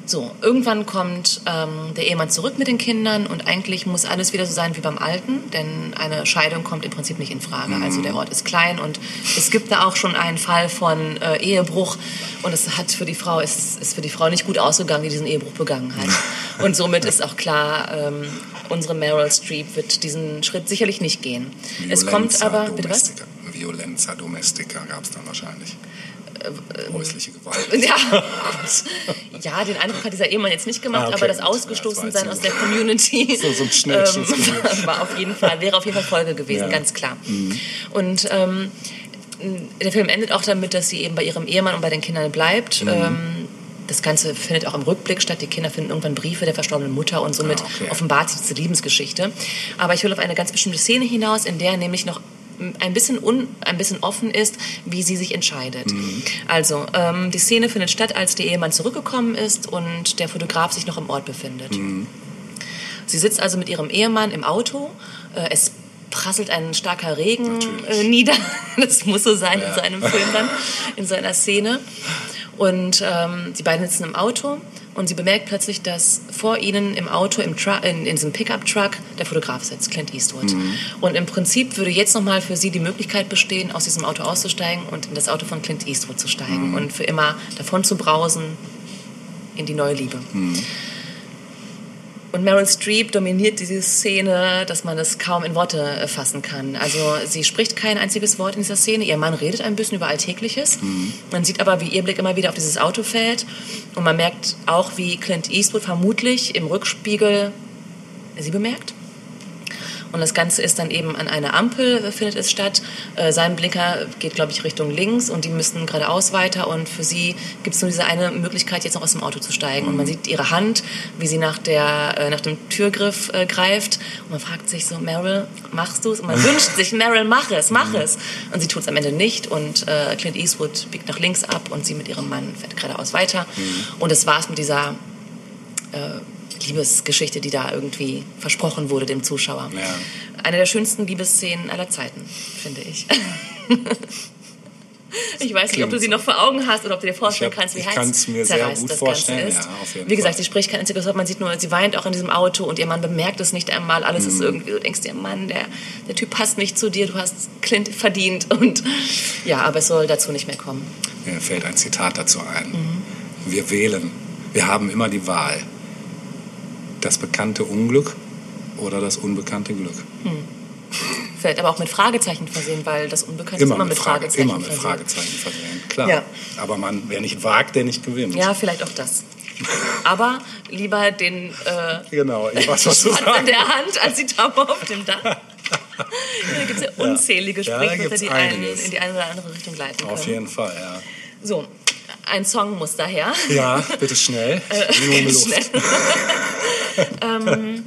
So, irgendwann kommt ähm, der Ehemann zurück mit den Kindern und eigentlich muss alles wieder so sein wie beim Alten, denn eine Scheidung kommt im Prinzip nicht in Frage. Also der Ort ist klein und es gibt da auch schon einen Fall von äh, Ehebruch und es hat für die Frau ist, ist für die Frau nicht gut ausgegangen, die diesen Ehebruch begangen hat. Und somit ist auch klar, ähm, unsere Meryl Streep wird diesen Schritt sicherlich nicht gehen. es kommt Violenza aber bitte was? domestica. Violenza domestica gab es dann wahrscheinlich. Häusliche Gewalt. Ja, gut. ja, den Eindruck hat dieser Ehemann jetzt nicht gemacht, Ah, okay, aber das. Ausgestoßensein Ja, aus der Community So- so ein Schnellschuss ähm, war auf jeden Fall, wäre auf jeden Fall Folge gewesen, Ja. Mhm. ganz klar. Und ähm, der Film endet auch damit, dass sie eben bei ihrem Ehemann und bei den Kindern bleibt. Mhm. Ähm, das Ganze findet auch im Rückblick statt. Die Kinder finden irgendwann Briefe der verstorbenen Mutter und somit Ah, okay. offenbart sich diese Liebesgeschichte. Aber ich will auf eine ganz bestimmte Szene hinaus, in der nämlich noch ein bisschen, un, ein bisschen offen ist, wie sie sich entscheidet. Also, ähm, die Szene findet statt, als der Ehemann zurückgekommen ist und der Fotograf sich noch im Ort befindet. Sie sitzt also mit ihrem Ehemann im Auto. Äh, es prasselt ein starker Regen äh, nieder. Das muss so sein in Ja. so einem Film dann, in so einer Szene. Und ähm, die beiden sitzen im Auto und sie bemerkt plötzlich, dass vor ihnen im Auto, im Tru in, in diesem Pickup-Truck, der Fotograf sitzt, Clint Eastwood. Und im Prinzip würde jetzt nochmal für sie die Möglichkeit bestehen, aus diesem Auto auszusteigen und in das Auto von Clint Eastwood zu steigen und für immer davon zu brausen in die neue Liebe. Und Meryl Streep dominiert diese Szene, dass man das kaum in Worte äh, fassen kann. Also sie spricht kein einziges Wort in dieser Szene. Ihr Mann redet ein bisschen über Alltägliches. Man sieht aber, wie ihr Blick immer wieder auf dieses Auto fällt. Und man merkt auch, wie Clint Eastwood vermutlich im Rückspiegel sie bemerkt. Und das Ganze ist dann eben an einer Ampel, äh, findet es statt. Äh, sein Blinker geht, glaube ich, Richtung links und die müssten geradeaus weiter. Und für sie gibt es nur diese eine Möglichkeit, jetzt noch aus dem Auto zu steigen. Und man sieht ihre Hand, wie sie nach, der, äh, nach dem Türgriff äh, greift. Und man fragt sich so, Meryl, machst du es? Und man wünscht sich, Meryl, mach es, mach es. Und sie tut es am Ende nicht. Und äh, Clint Eastwood biegt nach links ab und sie mit ihrem Mann fährt geradeaus weiter. Und das war's mit dieser äh, Liebesgeschichte, die da irgendwie versprochen wurde dem Zuschauer. Ja. Eine der schönsten Liebesszenen aller Zeiten, finde ich. Ich weiß nicht, ob du sie noch vor Augen hast oder ob du dir vorstellen hab- kannst, wie ich heiß kann's mir sehr gut das vorstellen, Ganze ist. ja, wie gesagt, Fall. sie spricht kein einziges Wort, man sieht nur, sie weint auch in diesem Auto und ihr Mann bemerkt es nicht einmal. Alles Mhm. ist irgendwie, du denkst dir, Mann, der, der Typ passt nicht zu dir, du hast Clint verdient. Und ja, aber es soll dazu nicht mehr kommen. Mir fällt ein Zitat dazu ein. Mhm. Wir wählen. Wir haben immer die Wahl. Das bekannte Unglück oder das unbekannte Glück. Vielleicht aber auch mit Fragezeichen versehen, weil das Unbekannte ist Immer, immer mit, Frage, Fragezeichen immer mit versehen. Fragezeichen versehen. Klar. Ja. Aber man, wer nicht wagt, der nicht gewinnt. Ja, vielleicht auch das. Aber lieber den äh, Genau, ich weiß, was du sagst. der Hand als die Taube auf dem Dach. Ja, da gibt es ja unzählige Ja, Sprichwörter, gibt's die einen in die eine oder andere Richtung leiten können. Auf jeden Fall, ja. So, ein Song muss daher. Ja, bitte schnell. Äh, Schnell. ähm,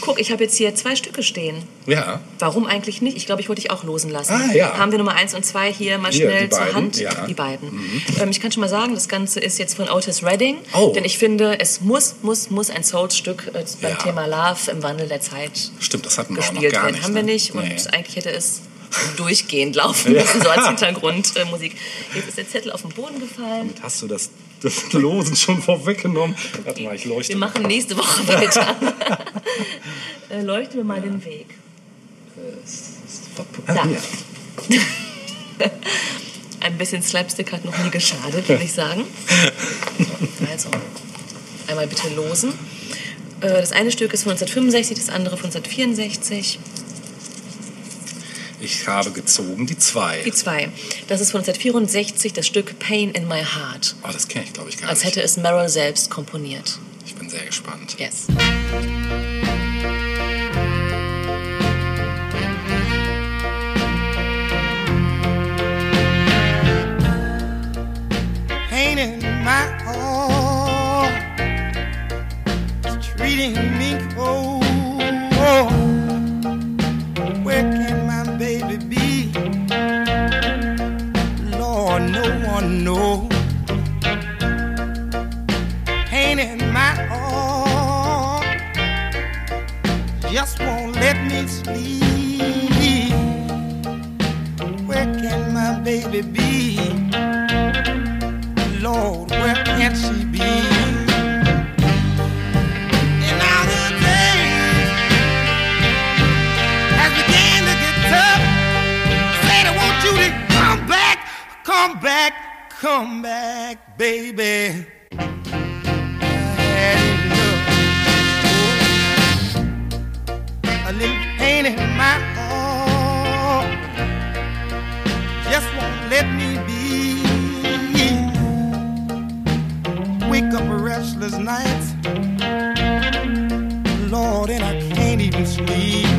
guck, ich habe jetzt hier zwei Stücke stehen. Ja, Warum eigentlich nicht? Ich glaube, ich wollte dich auch losen lassen. Ah, ja. Haben wir Nummer eins und zwei hier mal Hier, schnell zur Hand? ja. Mhm. Die beiden. Ähm, ich kann schon mal sagen, das Ganze ist jetzt von Otis Redding. Oh. Denn ich finde, es muss, muss, muss ein Souls-Stück äh, beim Ja. Thema Love im Wandel der Zeit stimmt, das hatten wir auch noch gespielt gar nicht. Haben wir ne? nicht. Und Nee. eigentlich hätte es durchgehend laufen müssen, so als Hintergrundmusik. Äh, Musik. Jetzt ist der Zettel auf den Boden gefallen. Damit hast du das, das Losen schon vorweggenommen. Warte mal, ich leuchte. Wir machen nächste Woche weiter. äh, leuchten wir mal den Weg. Ah, Da. hier. Ein bisschen Slapstick hat noch nie geschadet, würde ich sagen. Also, einmal bitte losen. Äh, Das eine Stück ist von 1965, das andere von 1964. Ich habe gezogen die zwei. Die zwei. Das ist von 1964 das Stück Pain in My Heart. Oh, das kenne ich, glaube ich, gar Als nicht. hätte es Merrill selbst komponiert. Ich bin sehr gespannt. Yes. pain in my heart is treating me cold. Come back, baby. A little pain in my heart just won't let me be. Wake up restless nights, Lord, and I can't even sleep.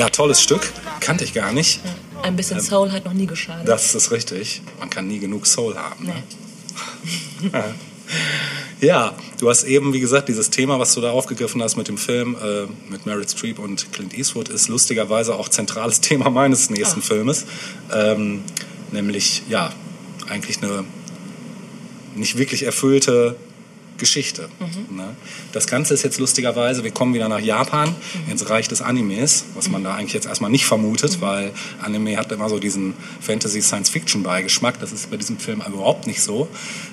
Ja, tolles Stück. Kannte ich gar nicht. Ein bisschen Soul hat noch nie geschadet. Das ist richtig. Man kann nie genug Soul haben. Ne? Nee. Ja, du hast eben, wie gesagt, dieses Thema, was du da aufgegriffen hast mit dem Film äh, mit Meryl Streep und Clint Eastwood, ist lustigerweise auch zentrales Thema meines nächsten Ah. Filmes. Ähm, nämlich, ja, eigentlich eine nicht wirklich erfüllte Geschichte. Ne? Das Ganze ist jetzt lustigerweise, wir kommen wieder nach Japan, ins Reich des Animes, was man da eigentlich jetzt erstmal nicht vermutet, weil Anime hat immer so diesen Fantasy-Science-Fiction-Beigeschmack. Das ist bei diesem Film überhaupt nicht so.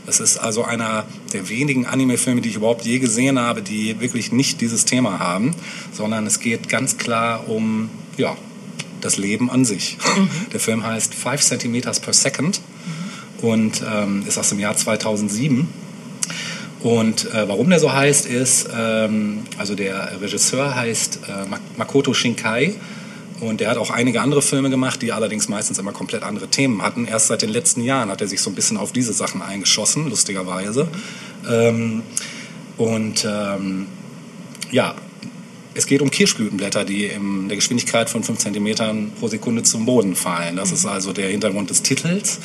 Das ist also einer der wenigen Anime-Filme, die ich überhaupt je gesehen habe, die wirklich nicht dieses Thema haben, sondern es geht ganz klar um, ja, das Leben an sich. Der Film heißt Five Centimeters per Second und ähm, ist aus dem Jahr 2007. Und äh, warum der so heißt, ist, ähm, also der Regisseur heißt äh, Mak- Makoto Shinkai und der hat auch einige andere Filme gemacht, die allerdings meistens immer komplett andere Themen hatten. Erst seit den letzten Jahren hat er sich so ein bisschen auf diese Sachen eingeschossen, lustigerweise. Ähm, und ähm, ja, es geht um Kirschblütenblätter, die in der Geschwindigkeit von 5 cm pro Sekunde zum Boden fallen. Das ist also der Hintergrund des Titels.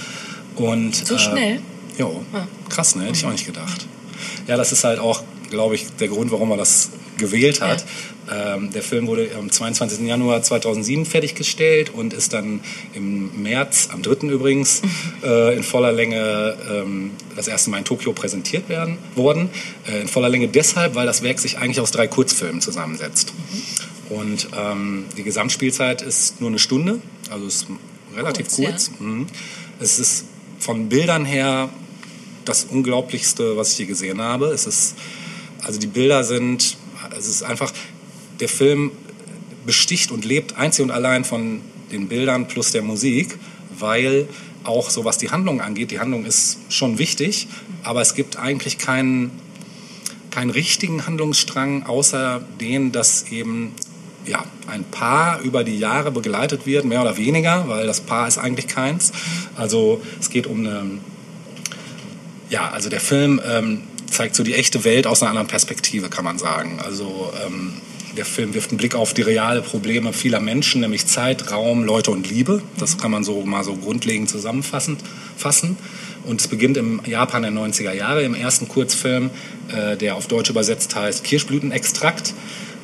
Und, So schnell? Jo, krass, ne? Hätte ich auch nicht gedacht. Ja, das ist halt auch, glaube ich, der Grund, warum er das gewählt hat. Ähm, der Film wurde am 22. Januar 2007 fertiggestellt und ist dann im März, am 3. übrigens, äh, in voller Länge ähm, das erste Mal in Tokio präsentiert werden, worden. Äh, in voller Länge deshalb, weil das Werk sich eigentlich aus drei Kurzfilmen zusammensetzt. Und ähm, die Gesamtspielzeit ist nur eine Stunde, also ist relativ Kurz, ja. kurz. Mhm. Es ist von Bildern her das Unglaublichste, was ich je gesehen habe. Es ist, also die Bilder sind, es ist einfach, der Film besticht und lebt einzig und allein von den Bildern plus der Musik, weil auch so was die Handlung angeht, die Handlung ist schon wichtig, aber es gibt eigentlich keinen, keinen richtigen Handlungsstrang, außer den, dass eben ja, ein Paar über die Jahre begleitet wird, mehr oder weniger, weil das Paar ist eigentlich keins. Also es geht um eine, ja, also der Film ähm, zeigt so die echte Welt aus einer anderen Perspektive, kann man sagen. Also ähm, der Film wirft einen Blick auf die reale Probleme vieler Menschen, nämlich Zeit, Raum, Leute und Liebe. Das kann man so mal so grundlegend zusammenfassen. Fassen. Und es beginnt im Japan der 90er Jahre, im ersten Kurzfilm, äh, der auf Deutsch übersetzt heißt Kirschblütenextrakt.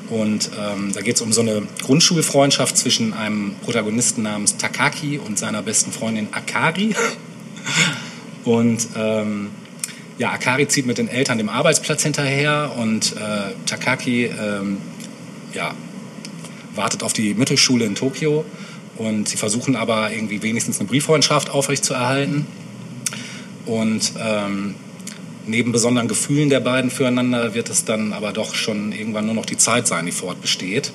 Und ähm, da geht es um so eine Grundschulfreundschaft zwischen einem Protagonisten namens Takaki und seiner besten Freundin Akari. Und ähm, ja, Akari zieht mit den Eltern dem Arbeitsplatz hinterher und äh, Takaki ähm, ja, wartet auf die Mittelschule in Tokio. Und sie versuchen aber irgendwie wenigstens eine Brieffreundschaft aufrechtzuerhalten. Und ähm, neben besonderen Gefühlen der beiden füreinander wird es dann aber doch schon irgendwann nur noch die Zeit sein, die fortbesteht.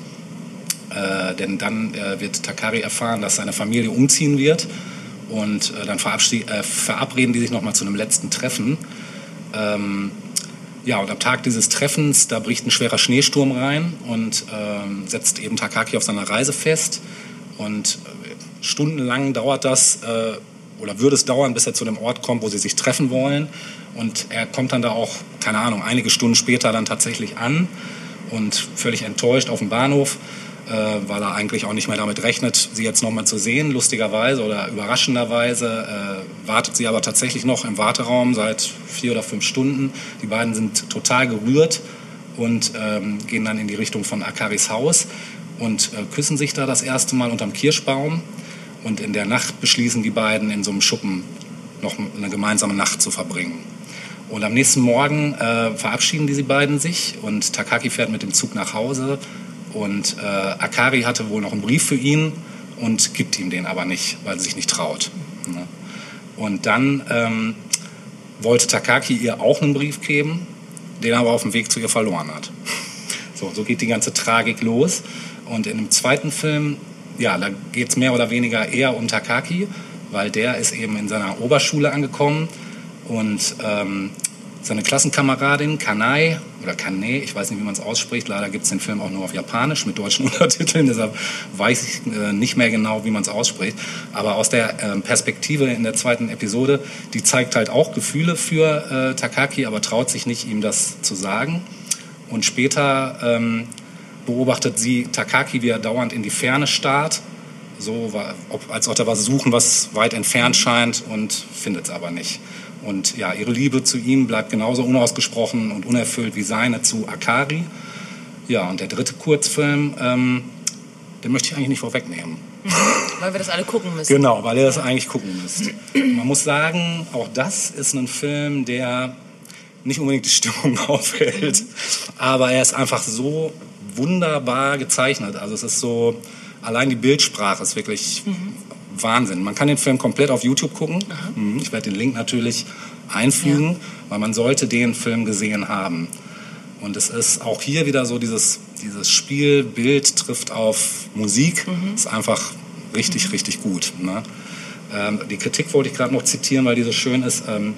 Äh, denn dann äh, wird Takari erfahren, dass seine Familie umziehen wird. Und äh, dann äh, verabreden die sich nochmal zu einem letzten Treffen. Ähm, ja, und am Tag dieses Treffens, da bricht ein schwerer Schneesturm rein und ähm, setzt eben Takaki auf seiner Reise fest. Und äh, stundenlang dauert das, äh, oder würde es dauern, bis er zu dem Ort kommt, wo sie sich treffen wollen. Und er kommt dann da auch, keine Ahnung, einige Stunden später dann tatsächlich an und völlig enttäuscht auf dem Bahnhof, weil er eigentlich auch nicht mehr damit rechnet, sie jetzt nochmal zu sehen, lustigerweise oder überraschenderweise. Äh, wartet sie aber tatsächlich noch im Warteraum seit vier oder fünf Stunden. Die beiden sind total gerührt und ähm, gehen dann in die Richtung von Akaris Haus und äh, küssen sich da das erste Mal unterm Kirschbaum. Und in der Nacht beschließen die beiden in so einem Schuppen noch eine gemeinsame Nacht zu verbringen. Und am nächsten Morgen äh, verabschieden die beiden sich und Takaki fährt mit dem Zug nach Hause und äh, Akari hatte wohl noch einen Brief für ihn und gibt ihm den aber nicht, weil sie sich nicht traut. Ne? Und dann ähm, wollte Takaki ihr auch einen Brief geben, den er aber auf dem Weg zu ihr verloren hat. So, so geht die ganze Tragik los. Und in dem zweiten Film, ja, da geht es mehr oder weniger eher um Takaki, weil der ist eben in seiner Oberschule angekommen und ähm, seine Klassenkameradin Kanai oder Kane, ich weiß nicht, wie man es ausspricht, leider gibt es den Film auch nur auf Japanisch mit deutschen Untertiteln, deshalb weiß ich äh, nicht mehr genau, wie man es ausspricht. Aber aus der ähm, Perspektive in der zweiten Episode, die zeigt halt auch Gefühle für äh, Takaki, aber traut sich nicht, ihm das zu sagen. Und später ähm, beobachtet sie Takaki, wie er dauernd in die Ferne starrt, so als ob er was suchen, was weit entfernt scheint und findet es aber nicht. Und ja, ihre Liebe zu ihm bleibt genauso unausgesprochen und unerfüllt wie seine zu Akari. Ja, und der dritte Kurzfilm, ähm, den möchte ich eigentlich nicht vorwegnehmen. Weil wir das alle gucken müssen. Genau, weil ihr das eigentlich gucken müsst. Man muss sagen, auch das ist ein Film, der nicht unbedingt die Stimmung aufhält, aber er ist einfach so wunderbar gezeichnet. Also es ist so, allein die Bildsprache ist wirklich Wahnsinn. Man kann den Film komplett auf YouTube gucken. Mhm, Ich werde den Link natürlich einfügen, weil man sollte den Film gesehen haben. Und es ist auch hier wieder so dieses, dieses Spiel, Bild trifft auf Musik. Ist einfach richtig, richtig gut. Ne? Ähm, die Kritik wollte ich gerade noch zitieren, weil die so schön ist. Ähm,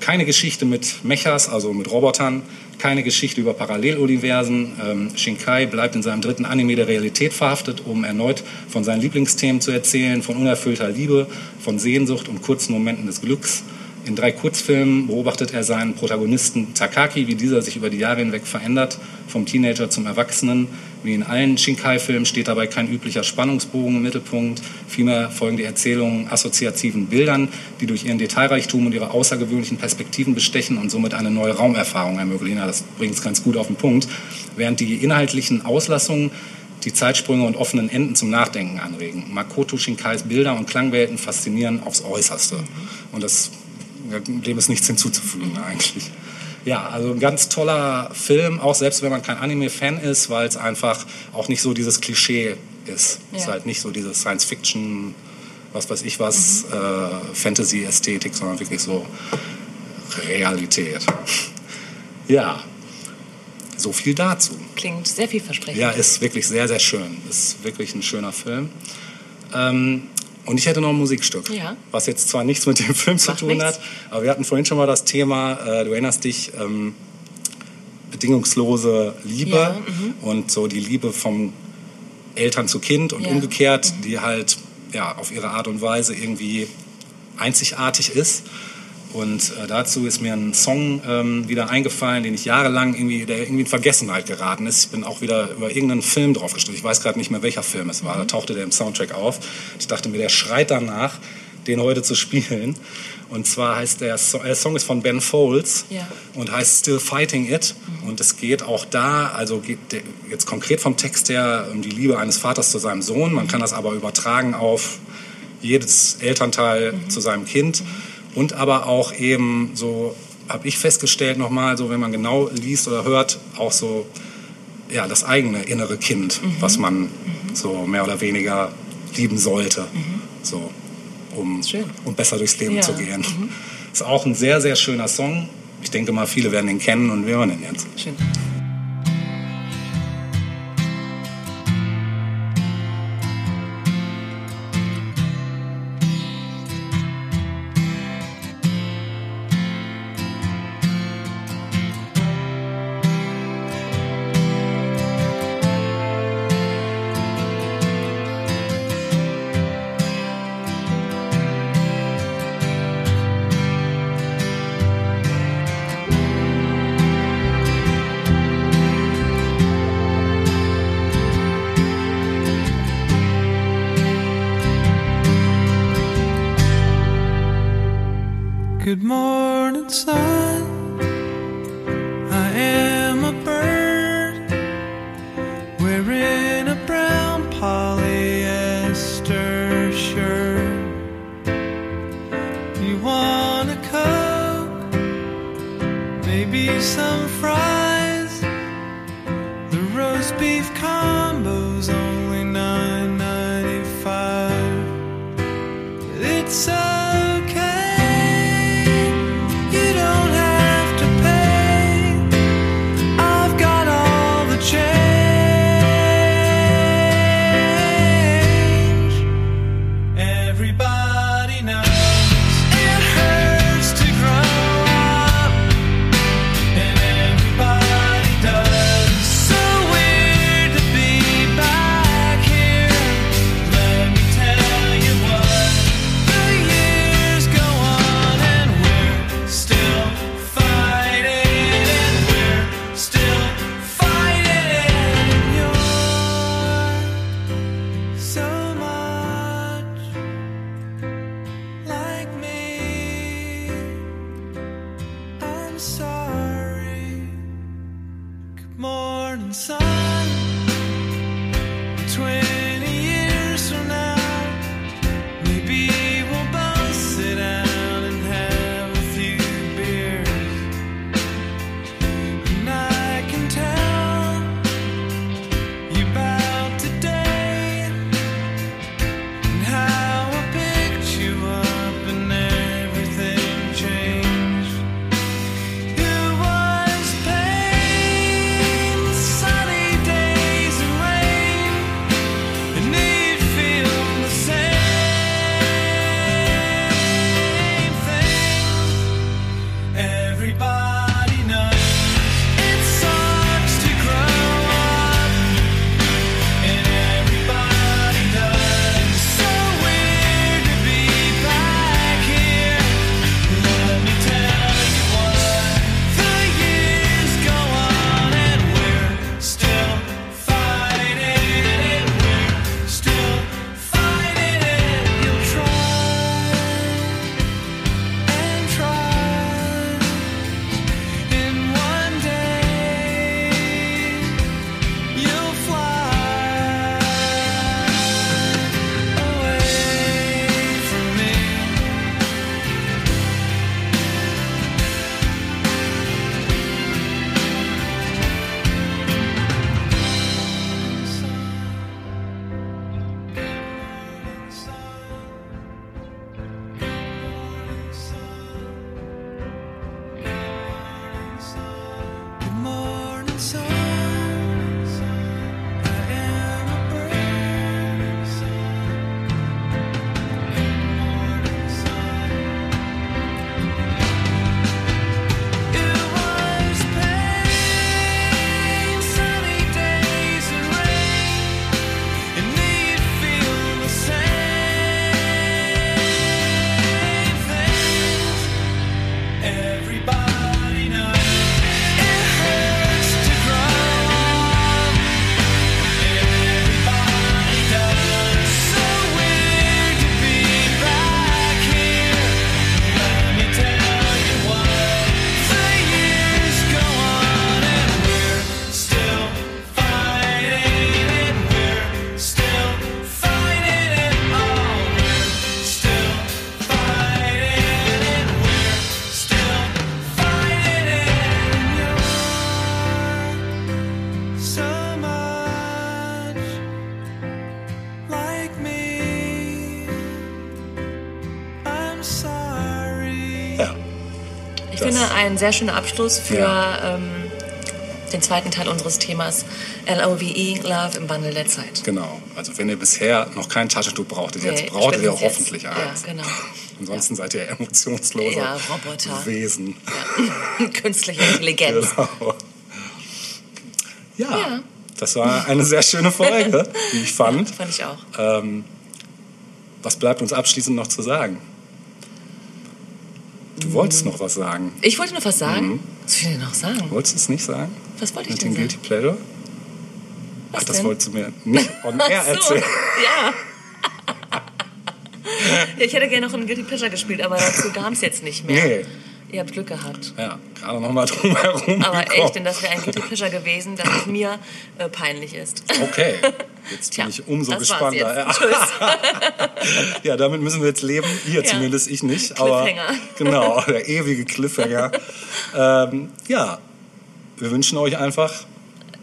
keine Geschichte mit Mechas, also mit Robotern, keine Geschichte über Paralleluniversen. Ähm, Shinkai bleibt in seinem dritten Anime der Realität verhaftet, um erneut von seinen Lieblingsthemen zu erzählen, von unerfüllter Liebe, von Sehnsucht und kurzen Momenten des Glücks. In drei Kurzfilmen beobachtet er seinen Protagonisten Takaki, wie dieser sich über die Jahre hinweg verändert, vom Teenager zum Erwachsenen. Wie in allen Shinkai-Filmen steht dabei kein üblicher Spannungsbogen im Mittelpunkt. Vielmehr folgen die Erzählungen assoziativen Bildern, die durch ihren Detailreichtum und ihre außergewöhnlichen Perspektiven bestechen und somit eine neue Raumerfahrung ermöglichen. Ja, das bringt es ganz gut auf den Punkt. Während die inhaltlichen Auslassungen die Zeitsprünge und offenen Enden zum Nachdenken anregen. Makoto Shinkais Bilder und Klangwelten faszinieren aufs Äußerste. Und das, dem ist nichts hinzuzufügen eigentlich. Ja, also ein ganz toller Film, auch selbst wenn man kein Anime-Fan ist, weil es einfach auch nicht so dieses Klischee ist. Es ist Ja. halt nicht so dieses Science-Fiction, was weiß ich was, äh, Fantasy-Ästhetik, sondern wirklich so Realität. Ja, so viel dazu. Klingt sehr vielversprechend. Ja, ist wirklich sehr, sehr schön. Ist wirklich ein schöner Film. Ähm, und ich hätte noch ein Musikstück, Ja. was jetzt zwar nichts mit dem Film zu Macht tun nichts. hat, aber wir hatten vorhin schon mal das Thema, äh, du erinnerst dich, ähm, bedingungslose Liebe Ja, mhm. und so die Liebe vom Eltern zu Kind und Ja. Mhm. umgekehrt, die halt ja, auf ihre Art und Weise irgendwie einzigartig ist. Und äh, dazu ist mir ein Song ähm, wieder eingefallen, den ich jahrelang irgendwie, der irgendwie in Vergessenheit geraten ist. Ich bin auch wieder über irgendeinen Film drauf gestoßen. Ich weiß gerade nicht mehr, welcher Film es war. Da tauchte der im Soundtrack auf. Ich dachte mir, der schreit danach, den heute zu spielen. Und zwar heißt der so der Song ist von Ben Folds Ja. und heißt Still Fighting It. Und es geht auch da, also geht jetzt konkret vom Text her, um die Liebe eines Vaters zu seinem Sohn. Man kann das aber übertragen auf jedes Elternteil zu seinem Kind. Und aber auch eben, so habe ich festgestellt nochmal, so wenn man genau liest oder hört, auch so ja, das eigene innere Kind, was man so mehr oder weniger lieben sollte. So, um, um besser durchs Leben Ja. zu gehen. Ist auch ein sehr, sehr schöner Song. Ich denke mal, viele werden den kennen und wir hören den jetzt. Schön. Want a coke? Maybe some fries. The roast beef combo's only ein sehr schöner Abschluss für Ja. ähm, den zweiten Teil unseres Themas LOVE, Love im Wandel der Zeit. Genau. Also wenn ihr bisher noch kein Taschentuch brauchtet, jetzt Nee, braucht ihr jetzt. hoffentlich Ja, eins. genau. Ansonsten seid ihr emotionslose Ja, Roboter. Wesen. Künstliche Intelligenz. Genau. Ja, Ja. das war eine sehr schöne Folge, wie ich fand. Fand ich auch. Ähm, was bleibt uns abschließend noch zu sagen? Du wolltest noch was sagen. Ich wollte noch was sagen. Was will ich denn noch sagen? Wolltest du es nicht sagen? Was wollte ich Mit denn dem sagen? Guilty Pleasure? Was Ach, das denn? wolltest du mir nicht on air so, erzählen. Ja. ja. Ich hätte gerne noch einen Guilty Pleasure gespielt, aber dazu kam es jetzt nicht mehr. Nee. Ihr habt Glück gehabt. Ja, gerade noch mal drum herum. Aber gekommen. echt, denn das wäre ein Guilty Pleasure gewesen, das mir äh, peinlich ist. Okay, jetzt bin Tja, ich umso gespannter. Ja, damit müssen wir jetzt leben. Ihr Ja. zumindest, ich nicht. Aber genau, der ewige Cliffhanger. ähm, ja, wir wünschen euch einfach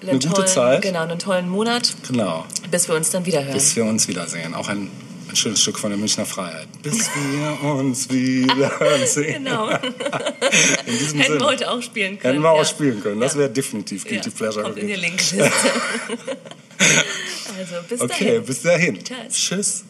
eine gute tollen, Zeit. Genau, einen tollen Monat, Genau, bis wir uns dann wieder hören. bis wir uns wiedersehen. Auch ein, ein schönes Stück von der Münchner Freiheit. Bis wir uns wiedersehen. Genau. In diesem Hätten wir Sinne. heute auch spielen können. Hätten wir auch ja. spielen können. Das wäre definitiv Guilty ja. Pleasure Kommt in die. Linkliste. also bis Okay, dahin. bis dahin. Tschüss. Tschüss.